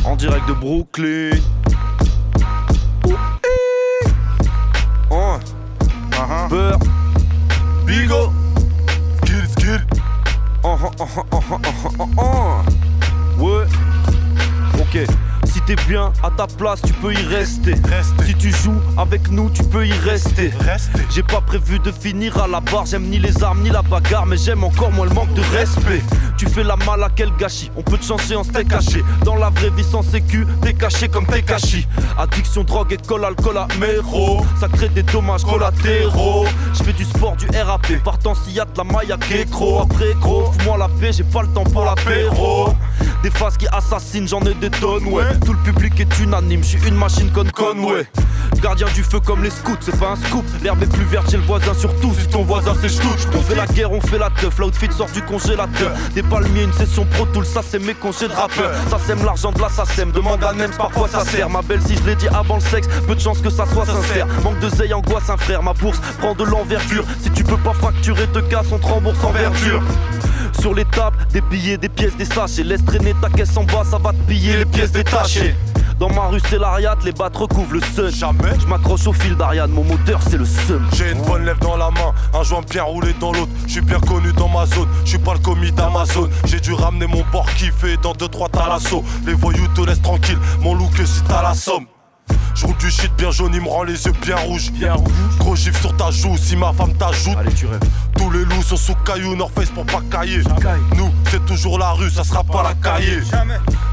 en direct de Brooklyn. Oh, eh. Oh. Uh-huh. Beurre, Bigo, get it, get it. Uh-huh, uh-huh, uh-huh, uh-huh, uh-huh. Ouais, ok. Si t'es bien à ta place, tu peux y rester. Si tu joues avec nous, tu peux y rester. J'ai pas prévu de finir à la barre. J'aime ni les armes ni la bagarre, mais j'aime encore moins le manque de respect. Tu fais la mal à quel gâchis? On peut te changer en steak caché. Dans la vraie vie sans sécu, t'es caché comme t'es caché. Addiction, drogue, école, alcool, améro. Ça crée des dommages collatéraux. Je fais du sport, du RAP. Partant s'il y a de la maille à Kékro. Après gros, fous-moi la paix, j'ai pas le temps pour l'apéro. Des phases qui assassinent, j'en ai des tonnes, ouais. Tout le public est unanime, je une machine con Conway. Gardien du feu comme les scouts, c'est pas un scoop. L'herbe est plus verte chez le voisin, surtout si ton voisin c'est ch'touche. On fait la guerre, on fait la teuf. L'outfit sort du congélateur. Des palmiers, une session pro tool, ça c'est mes congés de rappeur. Ça sème l'argent de la ça sème. Demande à Nems, parfois ça sert. Ma belle, si je l'ai dit avant le sexe, peu de chance que ça soit sincère. Manque de zeille, angoisse, un frère. Ma bourse prend de l'envergure. Si tu peux pas facturer, te casse, on te rembourse en verdure. Sur les tables, des billets, des pièces, des sachets. Laisse traîner ta caisse en bas, ça va te piller les pièces détachées. Dans ma rue, c'est l'ariat, les battes recouvrent le sun. Jamais. Je m'accroche au fil d'Ariane, mon moteur, c'est le seum. J'ai une bonne lèvre dans la main, un joint bien roulé dans l'autre. Je suis bien connu dans ma zone, je suis pas le commis d'Amazon. J'ai dû ramener mon bord kiffé dans 2-3 talassos. Les voyous te laissent tranquille, mon look si t'as la somme. Je roule du shit bien jaune, il me rend les yeux bien rouges. Bien rouge. Gros gif sur ta joue si ma femme t'ajoute. Allez, tu rêves. Tous les loups sont sous caillou, North Face pour pas cailler. Nous, c'est toujours la rue, ça sera pas la cahier.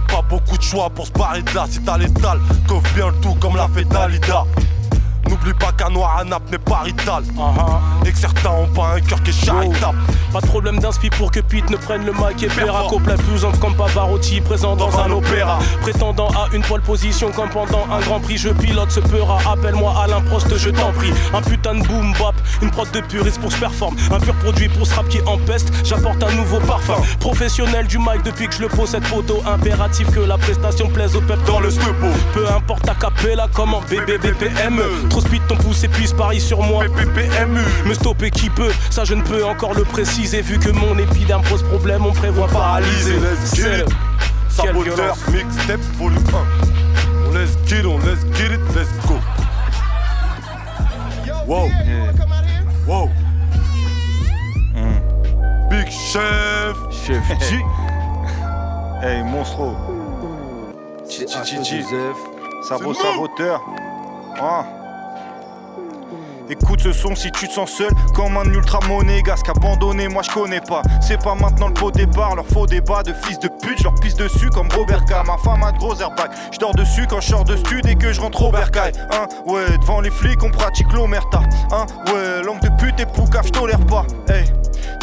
Pas beaucoup de choix pour se barrer de là si t'as l'étal. Coffre bien le tout comme l'a fait Dalida. N'oublie pas qu'un noir à nappe n'est pas rital. Et que certains ont pas un cœur qui est charitable. Pas de problème d'inspi pour que Pete ne prenne le mic et Pera. Couplet plus comme Pavarotti présent dans, un opéra. Prétendant à une pole position comme pendant un grand prix Je pilote ce peura, appelle-moi Alain Prost je t'en prie. Un putain de boom bap, une prod de puriste pour se performe. Un pur produit pour ce rap qui empeste J'apporte un nouveau parfum. Professionnel du mic depuis que je le pose cette photo Impératif que la prestation plaise au peuple. Dans le stepo Peu importe ta capella comment BBBPME Trop speed ton pouce épuise Paris sur moi PPMU Me stopper qui peut, ça je ne peux encore le préciser Vu que mon épiderme pose problème on prévoit paralyser Let's get C'est Saboteur, mixtape, volume 1. On let's get it, on let's get it, let's go. Wow. Wow. Big chef. Chef G. *laughs* Hey, monstro. Chichi Sabot, saboteur. Ah. Écoute ce son si tu te sens seul Comme un ultra monégasque abandonné moi je connais pas. C'est pas maintenant le pot départ Leur faux débat de fils de pute Je leur pisse dessus comme Robert K Ma femme a de gros airbags Je dors dessus quand je sors de stud Et que je rentre au bercail. Hein ouais devant les flics on pratique l'omerta. Hein ouais langue de pute et poucave je tolère pas. Hey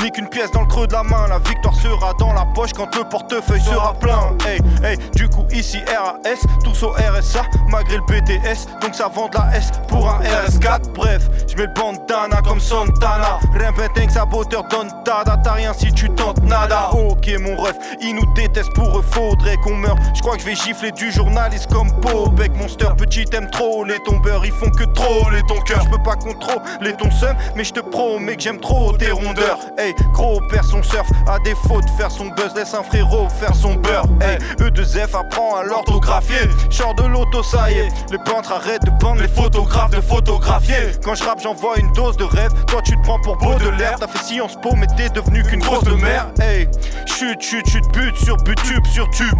Nique une pièce dans le creux de la main, la victoire sera dans la poche quand le portefeuille sera plein. Hey, hey, du coup ici RAS, tous au RSA, malgré le BTS, donc ça vend de la S pour un RS4. Bref, je mets le bandana comme Santana. Rien saboteur donne dada, t'as rien si tu tentes nada. Ok mon ref, ils nous détestent pour eux, faudrait qu'on meure. Je crois que je vais gifler du journaliste comme Bobek Monster. Petit aime trop les tombeurs, ils font que troller ton cœur. Je peux pas contrôler ton seum, mais je te promets que j'aime trop tes rondeurs. Hey, gros perd son surf, à défaut de faire son buzz, laisse un frérot faire son beurre. Hey, E2F apprend à l'orthographier. Chors de l'auto, ça y est. Les peintres arrêtent de peindre, les photographes de photographier. Quand je rappe, j'envoie une dose de rêve. Toi, tu te prends pour beau de l'air. T'as fait science po, mais t'es devenu qu'une grosse de mer. Hey, chute, chute, chute, but sur but, tube sur tube.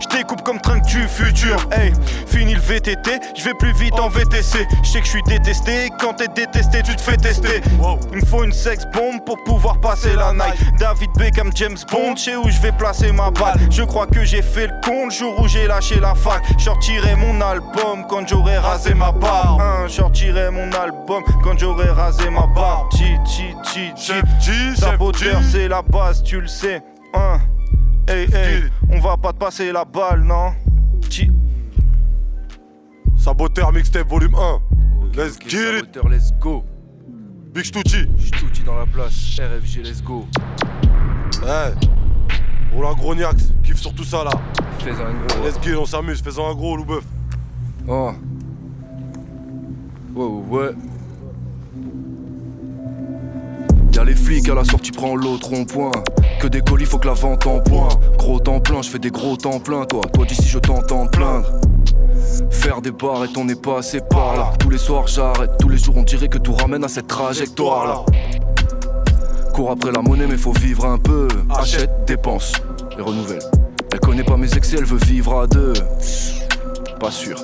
Je découpe comme train du futur. Hey, fini le VTT, je vais plus vite en VTC. Je sais que je suis détesté, quand t'es détesté, tu te fais tester. Il me faut une sex bombe pour pouvoir passer la night. David Beckham, James Bond, je sais où je vais placer ma balle. Je crois que j'ai fait le con le jour où j'ai lâché la fac. Je sortirai mon album quand j'aurai rasé ma barbe. Hein, sortirai mon album quand j'aurai rasé ma barbe. Chi, chi, chi, chi. Saboteur, c'est la base, tu le sais. Hein. Hey, hey, on va pas te passer la balle, non? Chi. Saboteur mixtape volume 1. let's get it. Let's go. Big Stucci. Stucci dans la place. RFG, let's go. Ouais. Roland Grognax, kiffe sur tout ça là. Fais un gros. Let's get it, on s'amuse, fais-en un gros, Loubeuf. Oh. Ouais, ouais, ouais. Y'a les flics à la sortie, prends l'autre rond-point. Que des colis, faut que la vente en point. Gros temps plein, je fais des gros temps plein, toi. Toi d'ici, je t'entends plaindre. Faire des bars et on n'est pas assez par là. Tous les soirs, j'arrête. Tous les jours, on dirait que tout ramène à cette trajectoire là. Cours après la monnaie, mais faut vivre un peu. Achète, dépense et renouvelle. Elle connaît pas mes excès, elle veut vivre à deux. Pas sûr.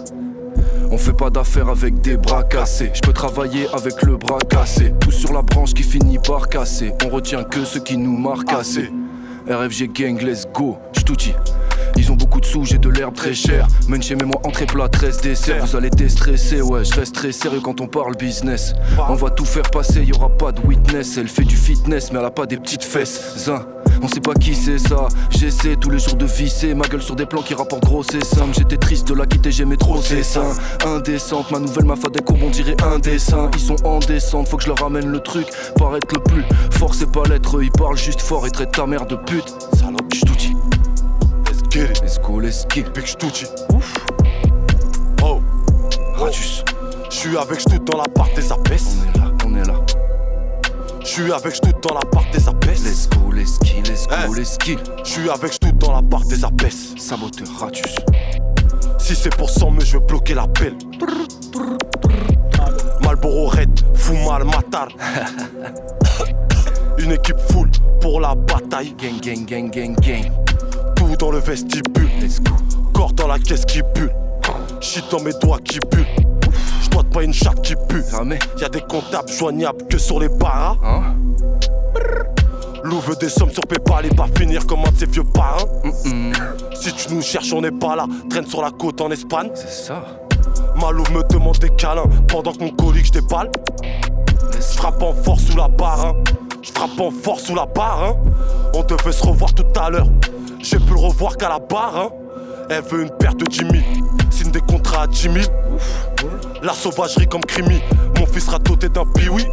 On fait pas d'affaires avec des bras cassés. Je peux travailler avec le bras cassé. Tout sur la branche qui finit par casser. On retient que ce qui nous marque assez. RFG gang, let's go. J'touti. Ils ont beaucoup de sous, j'ai de l'herbe très chère. Même chez moi, entrée plat, 13 desserts. Vous allez déstresser, ouais, je reste très sérieux quand on parle business. On va tout faire passer, y aura pas de witness. Elle fait du fitness, mais elle a pas des petites fesses. Zin. On sait pas qui c'est ça. J'essaie tous les jours de visser ma gueule sur des plans qui rapportent gros c'est simple. J'étais triste de la quitter, j'aimais trop ses seins. Indécente, ma nouvelle ma courbes, on dirait indécent. Ils sont en descente, faut que je leur ramène le truc. Paraître le plus fort, c'est pas l'être. Ils parlent juste fort et traitent ta mère de pute. Salope, j'touti. Let's it. Big Stucci. Ouf. Oh. Radius. Je suis avec Stout dans l'appart et ça baisse. On est là, on est là. Je suis avec Stout dans l'appart et ça baisse. Let's go, let's kill, let's go, Hey. let's kill. Je suis avec Stout dans l'appart et ça baisse. Saboteur, Radius. Si c'est pour 100 mais je vais bloquer l'appel. Malboro Red, fou mal matar. *laughs* Une équipe full pour la bataille. Gang, gang, gang, gang, gang. Tout dans le vestibule. Corps dans la caisse qui bulle. Shit dans mes doigts qui bulle. Je dois pas une chatte qui pue. Y'a des comptables joignables que sur les paras. Hein Lou veut des sommes sur PayPal et pas finir comme un de ses vieux parrains. Si tu nous cherches, on n'est pas là. Traîne sur la côte en Espagne. C'est ça. Malou me demande des câlins pendant que mon colique je déballe. Frappe en force sous la barre, hein. Je frappe en force sous la barre, hein. On devait se revoir tout à l'heure. J'ai pu le revoir qu'à la barre, hein. Elle veut une paire de Jimmy. Signe des contrats à Jimmy. La sauvagerie comme Crimi. Mon fils sera doté d'un piwi.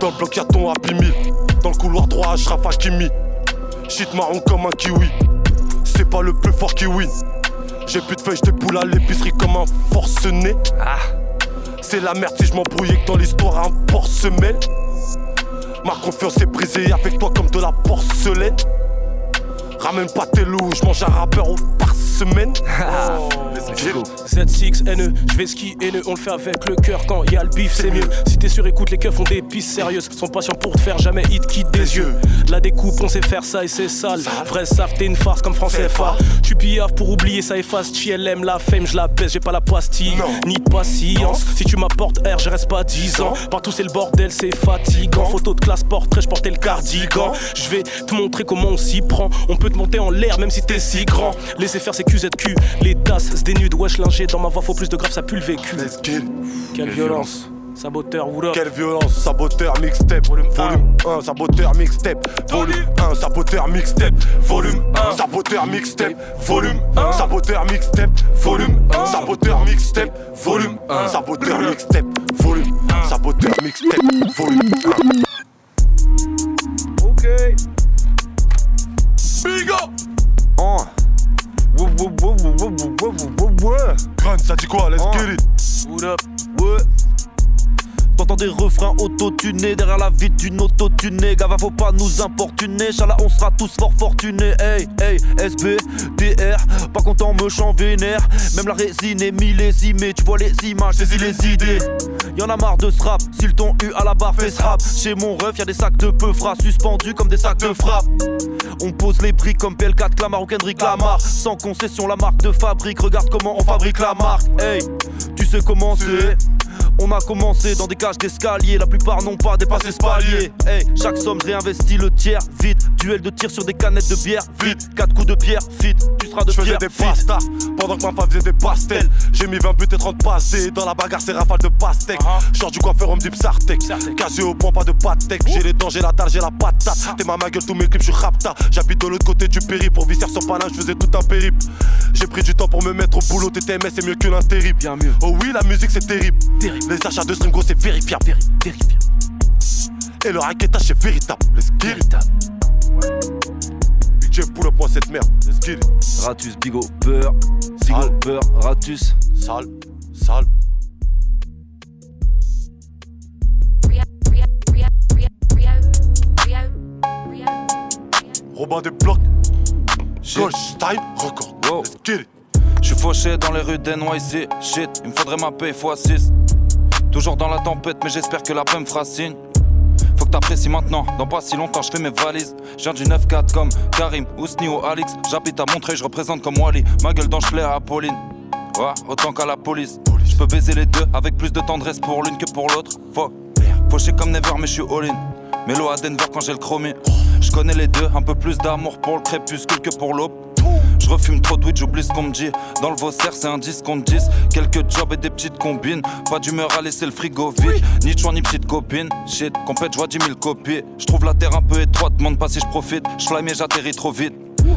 Dans le bloc y'a ton Happy Meal. Dans le couloir droit, Ashraf Hakimi. Shit marron comme un kiwi. C'est pas le plus fort qui win. J'ai plus de feuilles, j'te poule à l'épicerie comme un forcené. Ah. C'est la merde si je m'embrouillais que dans l'histoire un porcemel. Ma confiance est brisée avec toi comme de la porcelaine. Ramène pas tes loups, je mange un rappeur au par semaine. *laughs* Oh. Let's go. Z6 NE, je vais ski haineux, on le fait avec le cœur quand y a le bif, c'est mieux. Si t'es sur écoute, les keufs ont des pistes sérieuses, sont patients pour te faire jamais hit quitte des yeux. La découpe, on sait faire ça et c'est sale. Vrai savent, t'es une farce comme français FA. Tu piaves pour oublier, ça efface. TLM, la fame, je la baisse, j'ai pas la pastille, ni de patience. Si tu m'apportes R, je reste pas 10 ans. Partout c'est le bordel, c'est fatigant. Photo de classe portrait, je portais le cardigan. Je vais te montrer comment on s'y prend. On peut te monter en l'air même si t'es si grand. Laissez faire ces QZQ, les tasses se dénudent, wesh linger. Dans ma voix, faut plus de grave, ça pue le vécu. Quelle violence. Saboteur, what Quelle violence, saboteur mixtape, volume 1, saboteur mixtape, volume 1, saboteur mixtape, volume 1, saboteur mixtape, volume 1, saboteur mixtape, volume 1, saboteur mixtape, volume 1, saboteur mixtape, volume 1, saboteur mixtape, volume 1. Derrière la vie d'une auto-tuné. Gava, faut pas nous importuner. Chala, on sera tous fort fortunés. Hey, hey, SB, pas content, me chant vénère. Même la résine est millésimée. Tu vois les images, saisis les idées. Y'en a marre de ce rap, si le ton à la barre fait ce rap. Chez mon ref, y'a des sacs de peu fras suspendus comme des sacs de frappe. On pose les prix comme PL4, Clamar ou Kendrick Lamar. Sans concession, la marque de fabrique. Regarde comment on fabrique la marque. Hey, tu sais comment c'est. On a commencé dans des cages d'escalier, la plupart n'ont pas dépassé ce palier. Hey, chaque somme réinvestit le tiers, vite. Duel de tir sur des canettes de bière, vite. Quatre coups de pierre, vite. Tu seras de Je pierre, des pastas pendant que ma femme faisait des pastels. J'ai mis 20 buts et 30 passés. Dans la bagarre, c'est rafale de pastèque. Genre du coiffeur, on me dit Psartec. Cassé au point, pas de patek. J'ai les dents, j'ai la dalle, j'ai la patate. T'es ma ma gueule, tous mes clips, je suis rapta. J'habite de l'autre côté du périple. Pour visser sur Palin, je faisais tout un périple. J'ai pris du temps pour me mettre au boulot. TTMS, c'est mieux que l'intérim. Bien mieux. Oh oui, la musique, c'est terrible. Les achats de stream, gros, c'est vérifiable. Vérifiable. Et le raquetage, c'est véritable. Let's get it. Budget pour le point, cette merde. Let's get it. Ratus, bigo, peur. Bigo, peur, ratus. Sale, sale. Robin des blocs. Goldstein, record. Let's get it. Je suis fauché dans les rues d'NYC. Shit, il me faudrait ma paye x6. Toujours dans la tempête, mais j'espère que la paix me fera. Faut que t'apprécies maintenant, dans pas si longtemps je fais mes valises. Je viens du 9-4 comme Karim, Ousni ou Alix. J'habite à Montreuil, je représente comme Wally. Ma gueule dans à Apolline. Ouais, autant qu'à la police. Je peux baiser les deux avec plus de tendresse pour l'une que pour l'autre. Faut, fauché comme Never, mais je suis all-in. Mélo à Denver quand j'ai le chromé. Je connais les deux, un peu plus d'amour pour le crépuscule que pour l'aube. Je refume trop de weed, j'oublie ce qu'on me dit. Dans le Vaussaire, c'est un 10 contre 10. Quelques jobs et des petites combines. Pas d'humeur à laisser le frigo vide. Ni choix ni petite copine. Shit, compète, je vois 10 000 copies. Je trouve la terre un peu étroite, demande pas si je profite. Je fly mais j'atterris trop vite.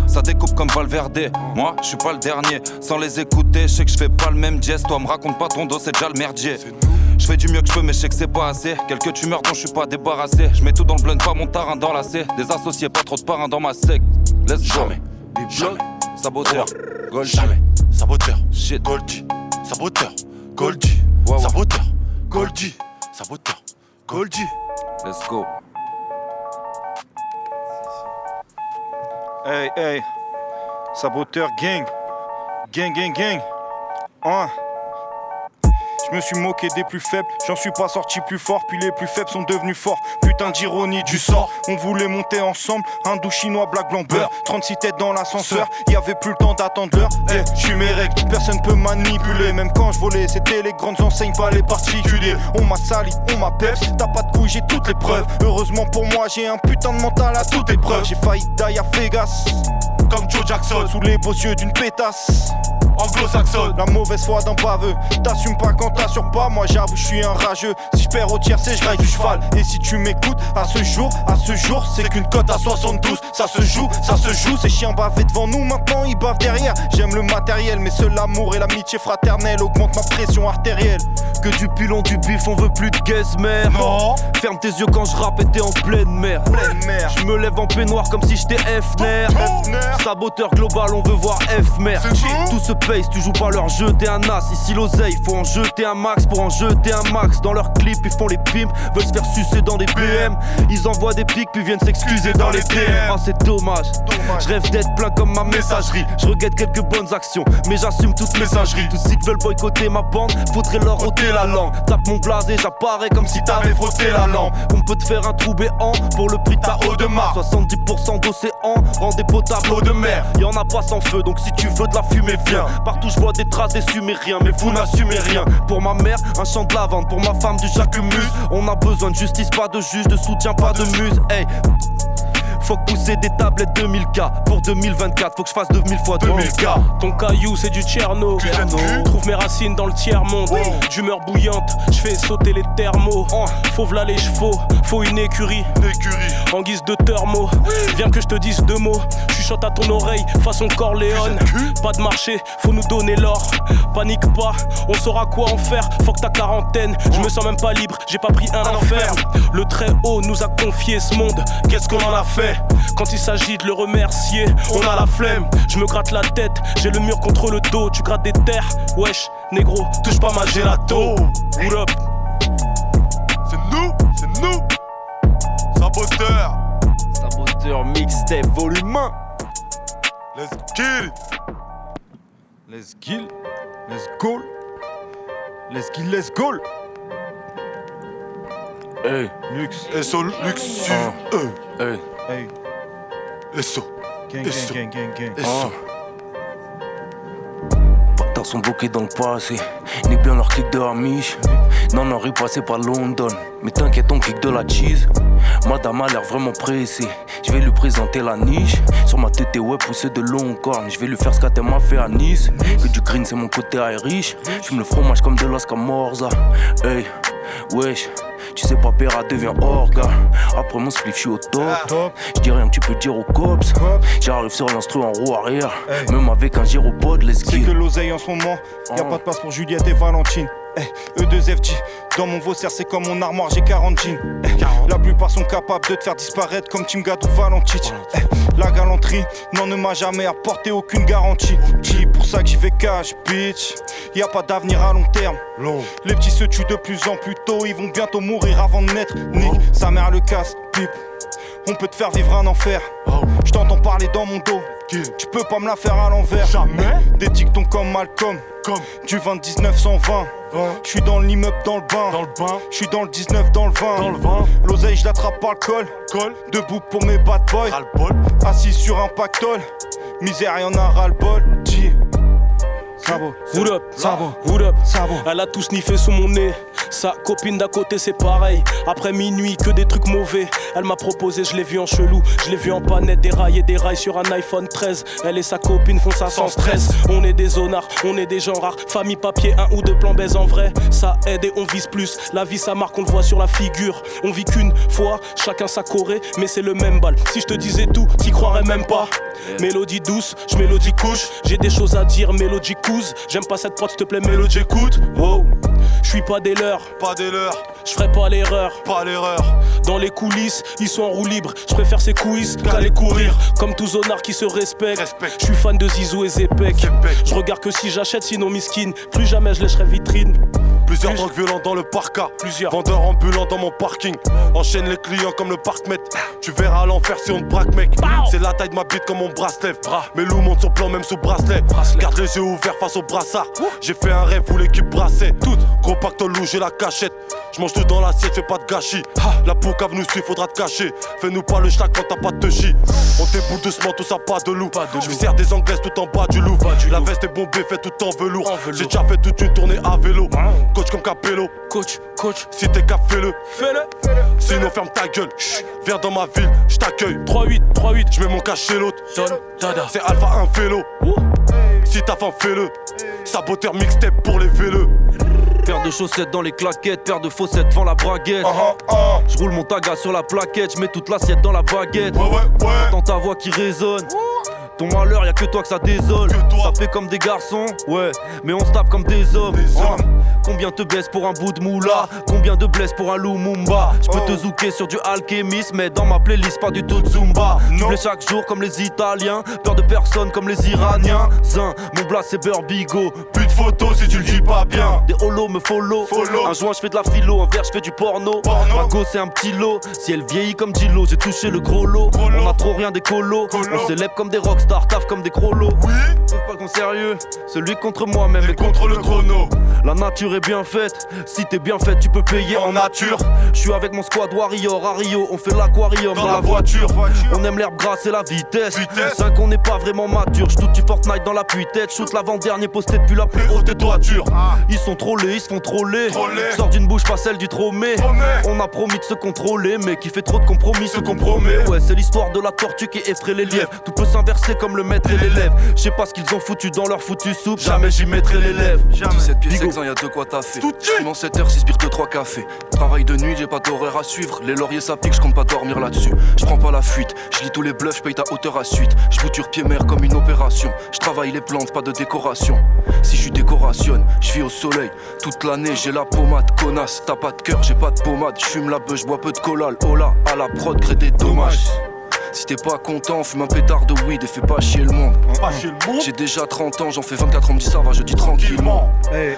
Ça découpe comme Valverde. Moi, je suis pas le dernier. Sans les écouter, je sais que je fais pas le même geste. Toi, me raconte pas ton dos, c'est déjà le merdier. Je fais du mieux que je peux, mais je sais que c'est pas assez. Quelques tumeurs dont je suis pas débarrassé. Je mets tout dans le blend, pas mon tarin dans la C. Des associés, pas trop de parrains dans ma secte. Go. Des blocs, saboteur, gold. Jamais. Saboteur. Shit. Goldie. Saboteur. Goldie. Saboteur. Goldie. Saboteur. Goldie. Let's go. Hey, hey, saboteur gang, gang, gang, gang. Hein. Je me suis moqué des plus faibles, j'en suis pas sorti plus fort, puis les plus faibles sont devenus forts. Putain d'ironie du sort, on voulait monter ensemble, un doux chinois, black blanc beurre. 36 têtes dans l'ascenseur, y avait plus le temps d'attendre l'heure. Eh, je suis mes règles, personne peut manipuler, même quand je volais, c'était les grandes enseignes, pas les particuliers. On m'a sali, on m'a peps, t'as pas de couilles, j'ai toutes les preuves. Heureusement pour moi, j'ai un putain de mental à toute épreuve. J'ai failli die à Vegas, comme Joe Jackson, sous les beaux yeux d'une pétasse. Anglo-saxonne, la mauvaise foi d'un baveux. T'assumes pas quand t'assures pas, moi j'avoue, je suis un rageux. Si je perds au tiers, c'est je du cheval. Et si tu m'écoutes, à ce jour, à ce jour, c'est qu'une cote à 72. Ça se joue, ça se joue. Ces chiens bavés devant nous, maintenant ils bavent derrière. J'aime le matériel, mais seul l'amour et l'amitié fraternelle augmentent ma pression artérielle. Que du pilon, du bif, on veut plus de gaze mère. Non. Ferme tes yeux quand je rappe et t'es en pleine mer. Pleine mer. Je me lève en peignoir comme si j'étais Fner. Saboteur global, on veut voir F mer. Tout se paye tu joues pas leur jeu, t'es un as. Ici l'oseille, faut en jeter un max pour en jeter un max. Dans leurs clips, ils font les pimps, veulent se faire sucer dans des BM. Ils envoient des pics puis viennent s'excuser dans les DM. Ah, c'est dommage. Je rêve d'être plein comme ma messagerie. Je regrette quelques bonnes actions, mais j'assume toute messagerie. Tous ceux qui veulent boycotter ma bande, faudrait leur ôter langue. Tape mon blasé, j'apparais comme si t'avais frotté la lampe. On peut te faire un trou béant pour le prix de ta eau de mar. 70% d'océan, rendez potable eau de mer. Y'en a pas sans feu, donc si tu veux de la fumée, viens. Partout je vois des traces des sumériens, mais vous n'assumez rien. Pour ma mère, un champ de lavande. Pour ma femme, du jacquemus. On a besoin de justice, pas de juge, de soutien, pas de muse. Faut que pousser des tablettes 2000K pour 2024, faut que je fasse 2000 fois 2000K. Ton caillou c'est du Tcherno. Trouve mes racines dans le tiers-monde. D'humeur bouillante, je fais sauter les thermos. Fauve là les chevaux, faut une écurie. En guise de thermo. Viens que je te dise deux mots. Chuchote à ton oreille, façon Corléone. Pas de marché, faut nous donner l'or. Panique pas, on saura quoi en faire. Faut que ta quarantaine, je me sens même pas libre, j'ai pas pris un enfer. Le très haut nous a confié ce monde. Qu'est-ce qu'on en a fait? Quand il s'agit de le remercier, on a la flemme. Je me gratte la tête, j'ai le mur contre le dos. Tu grattes des terres, wesh, négro, touche pas ma gelato. What up? C'est nous Saboteur. Saboteur mixtape volume 1. Let's kill. Let's kill. Let's go. Let's kill, let's go. Hey. Lux. SO Lux. Hey. Hey. SO. Gang, gang, gang, gang, gang. SO. Dans son bouquet dans le passé, ni bien leur clic de Amish. Non, non, passé par London. Mais t'inquiète, on kick de la cheese. Madame a l'air vraiment pressée. Je vais lui présenter la niche. Sur ma tête, ouais, poussé de long cornes. Je vais lui faire ce qu'elle m'a fait à Nice. Que du green, c'est mon côté Irish. J'fume le fromage comme de l'Oscar Morza. Hey, wesh. Tu sais pas, Péra devient orga. Après mon spliff, je suis au top. Je dis rien que tu peux dire aux cops. J'arrive sur l'instru en roue arrière. Même avec un gyropode, let's C'est go. que l'oseille en ce moment, y a pas de place pour Juliette et Valentine. Eh, E2FG, dans mon vaussaire c'est comme mon armoire, j'ai 40 jeans. Eh, la plupart sont capables de te faire disparaître comme Tim Gad ou Valentich. Eh, la galanterie, non, ne m'a jamais apporté aucune garantie. Qui pour ça que j'y vais cash, bitch. Y a pas d'avenir à long terme. Les petits se tuent de plus en plus tôt, ils vont bientôt mourir avant de naître. Nick, sa mère le casse, pipe. On peut te faire vivre un enfer. Je t'entends parler dans mon dos. Tu peux pas me la faire à l'envers. Jamais. Des dictons comme Malcolm. Comme du 20 1920. Je suis dans l'immeuble dans le bain. Dans le bain. Je suis dans le 19 dans le 20. Dans le 20. L'oseille, je l'attrape par le col. Col. Debout pour mes bad boys. Assis sur un pactole. Misère, y'en a ras le bol. Dis. Sabo. Hood up, Sabo. hood up. Elle a tout sniffé sous mon nez. Sa copine d'à côté, c'est pareil. Après minuit, que des trucs mauvais. Elle m'a proposé, je l'ai vu en chelou. Je l'ai vu en panette, des rails et des rails sur un iPhone 13. Elle et sa copine font ça sans stress. On est des zonards, on est des gens rares. Famille papier, un ou deux plans baise en vrai. Ça aide et on vise plus. La vie, ça marque, on le voit sur la figure. On vit qu'une fois, chacun sa Corée, mais c'est le même bal. Si je te disais tout, t'y croirais même pas. Mélodie douce, je mélodie couche. J'ai des choses à dire, mélodie couse. J'aime pas cette prod, s'il te plaît, mélodie écoute. Wow, je suis pas des leurs. Pas des leurs. Je ferai pas l'erreur. Pas l'erreur. Dans les coulisses, ils sont en roue libre. Je préfère ces coulisses qu'aller courir. Comme tout zonard qui se respecte. Je suis fan de Zizou et Zepek. Je regarde que si j'achète, sinon miskin. Plus jamais je lècherai vitrine. Plusieurs drogues violentes dans le parka. Plusieurs vendeurs ambulants dans mon parking. Enchaîne les clients comme le parkmet. Tu verras l'enfer si on te braque, mec. C'est la taille de ma bite comme mon bracelet. Mes loups montent sur plan même sous bracelet. Garde les yeux ouverts face au brassard. J'ai fait un rêve où l'équipe brassait. Tout. Gros pactole loup, j'ai la cachette. Je mange tout dans l'assiette, fais pas de gâchis. La poucave nous suit, faudra te cacher. Fais-nous pas le schnack quand t'as pas de touchy. On déboule doucement, tout ça pas de loup. Je sers des anglaises tout en bas du loup. La veste est bombée, fait tout en velours. J'ai déjà fait toute une tournée à vélo. Coach comme Capello. Coach, coach. Si t'es cap, fais-le. Fais-le. Sinon, ferme ta gueule. Chut. Viens dans ma ville, je t'accueille. 3-8, 3-8. Je mets mon cash chez l'autre. C'est Alpha 1 vélo. Si t'as faim, fais-le. Saboteur mixtape pour les véleux. Paire de chaussettes dans les claquettes, paire de faussettes devant la braguette. Je roule mon taga sur la plaquette, je mets toute l'assiette dans la baguette. Dans ta voix qui résonne. Ton malheur, y'a que toi que ça désole. Ça fait comme des garçons, ouais, mais on se tape comme des hommes. Ah. Combien te baisse pour un bout de moula Combien de blesse pour un Lumumba Je peux te zouker sur du alchémisme, mais dans ma playlist, pas du tout de Zumba. Je chaque jour comme les Italiens, peur de personne comme les Iraniens. Zin, mon blast c'est Burbigo. Plus de photos si tu le dis pas bien. Des holos me follow. Un joint, je fais de la philo, un verre, je fais du porno. Ma go, c'est un petit lot. Si elle vieillit comme Dilo, j'ai touché le gros lot. On a trop rien des colos. On célèbre comme des taf comme des crolos. Oui, c'est pas qu'on sérieux. Celui contre moi-même et contre le chrono. La nature est bien faite. Si t'es bien faite, tu peux payer en nature. Je suis avec mon squad Warrior à Rio. On fait l'aquarium dans, la voiture. On aime l'herbe grasse et la vitesse. 5 on n'est pas vraiment mature. J'toute du Fortnite dans la tête. Shoot l'avant-dernier posté depuis la plus haute des toitures. Ils sont trollés, ils se font troller. Sort d'une bouche, pas celle du tromé. On a promis de se contrôler, mais qui fait trop de compromis se compromet. Ouais, c'est l'histoire de la tortue qui effraie les lièvres. Tout peut s'inverser comme le maître et l'élève. Je sais pas ce qu'ils ont foutu dans leur foutu soupe. Jamais j'y mettrai les lèvres. 17 pieds sexants, y'a de quoi taffer. En 7 heures, 6 de 3 cafés. Travail de nuit, j'ai pas d'horaire à suivre. Les lauriers ça pique, j'compte pas dormir là-dessus. J'prends pas la fuite, j'lis tous les bluffs, j'paye ta hauteur à suite. J'bouture pied mer comme une opération. J'travaille les plantes, pas de décoration. Si j'suis décorationne, j'vis au soleil. Toute l'année, j'ai la pommade, connasse. T'as pas de cœur, j'ai pas de pommade. J'fume la beuh, j'bois peu de collal. Là, à la prod, crée des dommages. Si t'es pas content, fume un pétard de weed et fais pas chier le monde. J'ai déjà 30 ans, j'en fais 24 ans, me dis ça va, je dis tranquillement.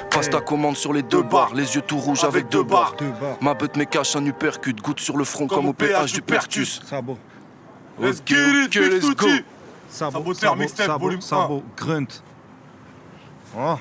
Passe ta commande sur les deux barres, les yeux tout rouges avec deux barres. Ma bête me cache un uppercut, goutte sur le front comme au péage du Pertus. Let's get it, Ok, let's go. Sabo, Saboteur mixtape, volume 1. Grunt. Ah.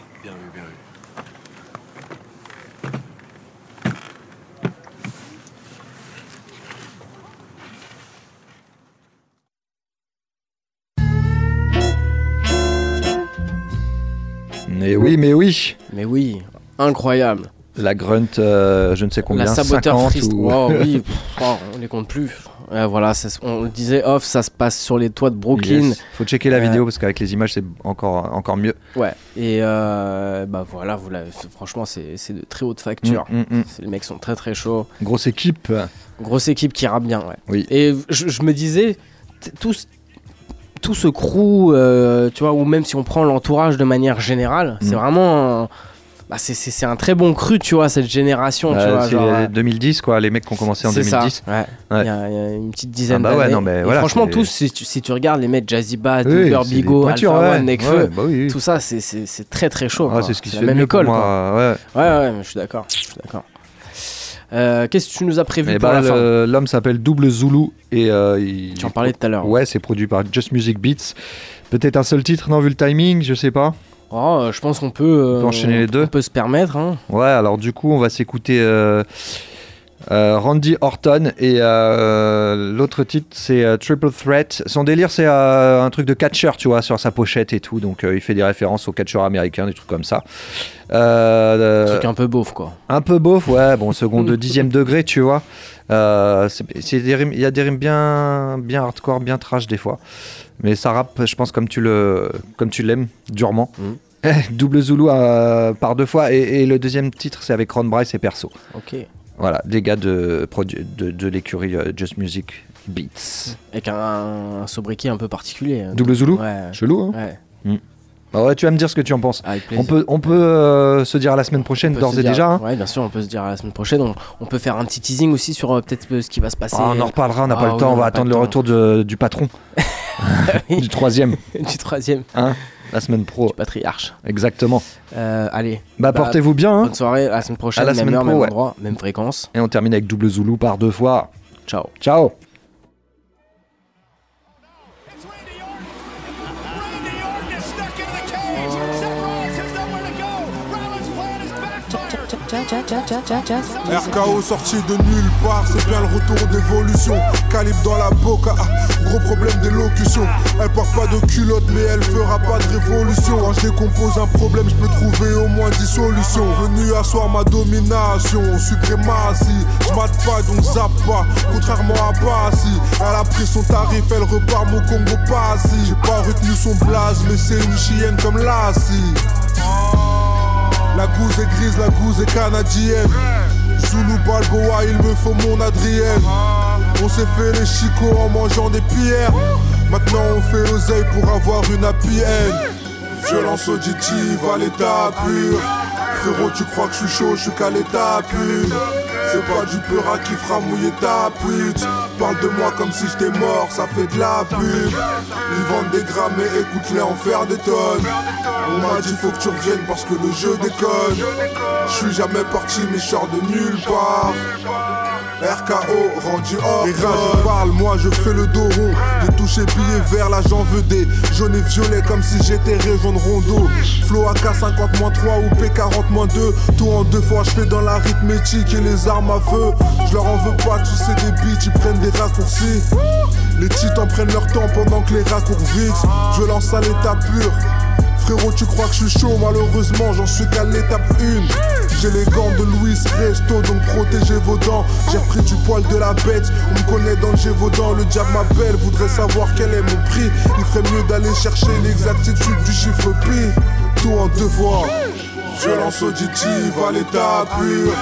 Mais oui, mais oui. Mais oui, incroyable. La grunt, euh, je ne sais combien, la saboteur 50 freestyle. ou... Wow, oui, *laughs* oh, on les compte plus. Voilà, on le disait off, ça se passe sur les toits de Brooklyn. Yes. Faut checker la Euh, vidéo parce qu'avec les images c'est encore, encore mieux. Ouais, et euh, bah voilà, vous franchement, c'est c'est de très haute facture. Mm, mm, mm. Les mecs sont très très chauds. Grosse équipe. Grosse équipe qui rappe bien, ouais. Oui. Et je, je me disais, t- tout, ce- crew, euh, tu vois, ou même si on prend l'entourage de manière générale, c'est Mm. vraiment. un- bah, c'est- un très bon cru, tu vois, cette génération. tu Euh, vois, c'est genre, euh, 2010 quoi, les mecs qui ont commencé en c'est ça, 2010. ouais. Ouais. Il y, a il y a une petite dizaine Ah bah ouais, d'années. non, mais Et voilà, franchement, tous, si tu, si tu regardes les mecs Jazzy Bad, Oui, Uber Bigo, Alpha ouais. One, Nekfeu, Ouais, bah oui, oui. tout ça, c'est- très très chaud. Ah, c'est ce qui se la même école. moi, ouais. ouais, ouais, je suis d'accord. Je suis d'accord. Euh, Qu'est-ce que tu nous as prévu Eh pour bah, la fin le- L'homme s'appelle Double Zulu et euh, il- Tu en parlais tout à l'heure. Ouais, c'est produit par Just Music Beats. Peut-être un seul titre, non, vu le timing, je sais pas. Oh, euh, je pense qu'on peut, euh, On peut enchaîner les deux. On peut se permettre. Hein. Ouais, alors du coup, on va s'écouter euh, Randy Orton et euh, l'autre titre c'est euh, Triple Threat. Son délire c'est un truc de catcher, tu vois, sur sa pochette et tout. Donc il fait des références aux catcheurs américains, des trucs comme ça. Euh, Truc un peu beauf, quoi. Un peu beauf, ouais. Bon, second de dixième degré, tu vois. C'est- c'est des rimes- Il y a des rimes bien, bien hardcore, bien trash des fois. Mais ça rappe, je pense, comme tu le, comme tu l'aimes, durement. *laughs* Double Zulu par deux fois. Et, et le deuxième titre, c'est avec Ron Bryce et Perso. Ok. Voilà, des gars de, de, de l'écurie euh, Just Music Beats. Avec un, un sobriquet un peu particulier. hein. Double Zulu Ouais. Chelou, hein Ouais. Mm. Bah ouais, tu vas me dire ce que tu en penses. Avec On peut, on peut euh, se dire à la semaine prochaine, d'ores et dire- déjà. hein. Ouais, bien sûr, on peut se dire à la semaine prochaine. On, on peut faire un petit teasing aussi sur euh, peut-être ce qui va se passer. Ah, on en reparlera, on n'a Ah pas le oui, temps, on va attendre le le temps. retour de- du patron. *laughs* *laughs* du troisième. *laughs* du troisième. Hein la semaine pro. patriarche. Exactement. Euh, allez. Bah, portez-vous bien. hein. Bonne soirée, à la semaine prochaine, À la même semaine heure, pro, même ouais. endroit, même fréquence. Et on termine avec double Zulu par deux fois. Ciao. Ciao. RKO sorti de nulle part, c'est bien le retour d'évolution. Calibre dans la boca, gros problème d'élocution. Elle porte pas de culotte, mais elle fera pas de révolution. Quand je décompose un problème, je peux trouver au moins 10 solutions. Venu asseoir ma domination, suprématie. Je pas donc zappe pas, contrairement à Bassi. Elle a pris son tarif, elle repart mon Congo Passi. J'ai pas retenu son blaze, mais c'est une chienne comme Lassie. La gousse est grise, la gousse est canadienne. Zulu Balboa, il me faut mon Adrienne. On s'est fait les chicots en mangeant des pierres. Maintenant on fait l'oseille pour avoir une happy. Violence auditive à l'état pur. Frérot, tu crois que je suis chaud, je suis qu'à l'état pur. C'est pas du peur qui fera mouiller ta pute. Parle de moi comme si j'étais mort, ça fait de la pub. Ils vendent des grammes et écoute-les en faire des tonnes. On m'a dit faut que tu reviennes parce que le jeu déconne. Je suis jamais parti mais je de nulle part. RKO rendu hors Les rages parlent, moi je fais le dos rond. J'ai touché billet vert, là j'en veux des. Jaune et violet comme si j'étais région de Rondo. Flow AK50 3 ou P40 2 Tout en deux fois je fais dans l'arithmétique et les armes à feu. Je leur en veux pas, tous ces débiles ils prennent des raccourcis. Les titans prennent leur temps pendant que les raccours vite Je lance à l'état pur Frérot, tu crois que je suis chaud, malheureusement, j'en suis qu'à l'étape 1. J'ai les gants de Louis Resto, donc protégez vos dents. J'ai repris du poil de la bête, on me connaît dans le Gévaudan. Le diable m'appelle, voudrait savoir quel est mon prix. Il ferait mieux d'aller chercher l'exactitude du chiffre pi. Tout en deux voix. Violence auditive à l'état pur.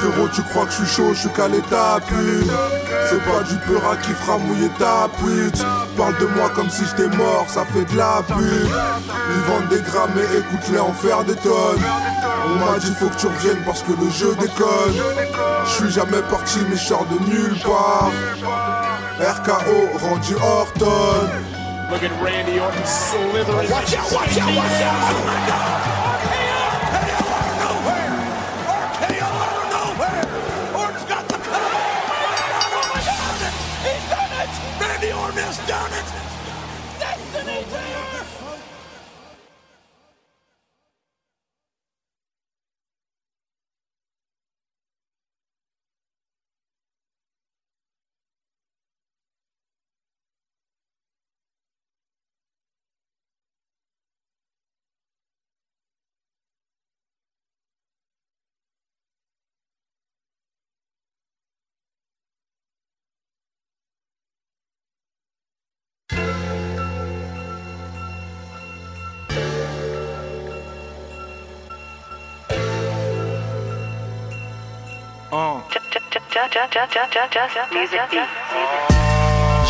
Frérot, tu crois que je suis chaud, je suis qu'à l'état pur. C'est pas du peur qui fera mouiller ta pute. Parle de moi comme si j'étais mort, ça fait de la pub. Ils vendent des grammes et écoute-les en faire des tonnes. On m'a dit faut que tu reviennes parce que le jeu déconne. Je suis jamais parti mais je sors de nulle part. RKO rendu Horton. Look at Randy Orton slithering. Watch out, watch out, watch out! Oh my God!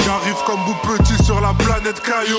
J'arrive comme vous petit sur la planète Caillou.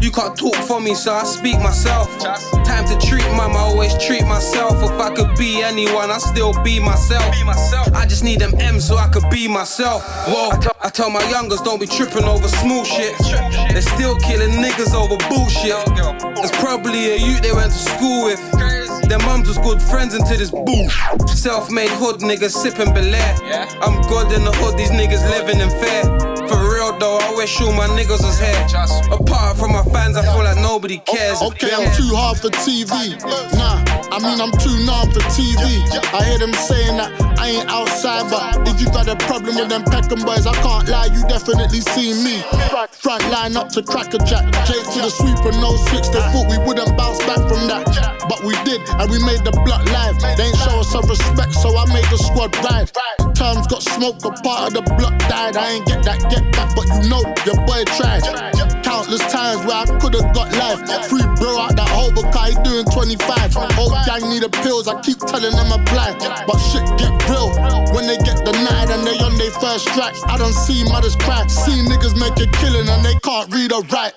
You can't talk for me, so I speak myself. Time to treat mum, I always treat myself. If I could be anyone, I'd still be myself. I just need them M so I could be myself. Whoa, I tell my youngers don't be tripping over smooth shit. They're still killing niggas over bullshit. It's probably a youth they went to school with. Their mums was good friends into this boo. Self-made hood niggas sipping Belair. I'm good in the hood, these niggas living in fair. Though, I wish all my niggas was here. Apart from my fans, I feel like nobody cares. Okay, I'm too hard for TV. Nah, I mean I'm too numb for TV. I hear them saying that I ain't outside, but if you got a problem with them Peckham boys, I can't lie, you definitely see me. Front line up to Cracker Jack, Jake to the sweeper, no switch. They thought we wouldn't bounce back from that, but we did, and we made the block live. They ain't show us some respect, so I made the squad ride. Terms got smoked, a part of the block died. I ain't get that get back, but you know your boy tried. Countless times where I could've got life. Free bro out that hole because he doing 25. Whole gang need the pills, I keep telling them apply. But shit get real when they get denied and they on their first strike. I don't see mothers cry, see niggas make a killing and they can't read or write.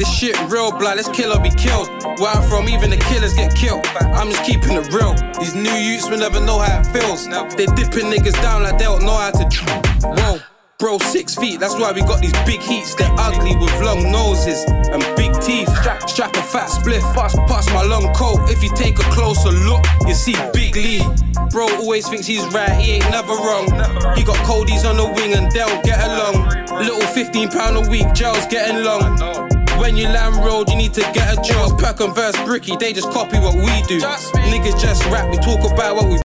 This shit real blood, let's kill or be killed. Where I'm from, even the killers get killed. I'm just keeping it real. These new youths will never know how it feels. They dipping niggas down like they don't know how to. Whoa. Bro, six feet, that's why we got these big heats. They're ugly with long noses and big teeth. Strap a fat spliff. Past my long coat. If you take a closer look, you see Big Lee. Bro always thinks he's right, he ain't never wrong. He got Cody's on the wing and they'll get along. Little 15 pound a week, jail's getting long. When you land road, you need to get a job. Perk and verse bricky, they just copy what we do. Niggas just rap, we talk about what we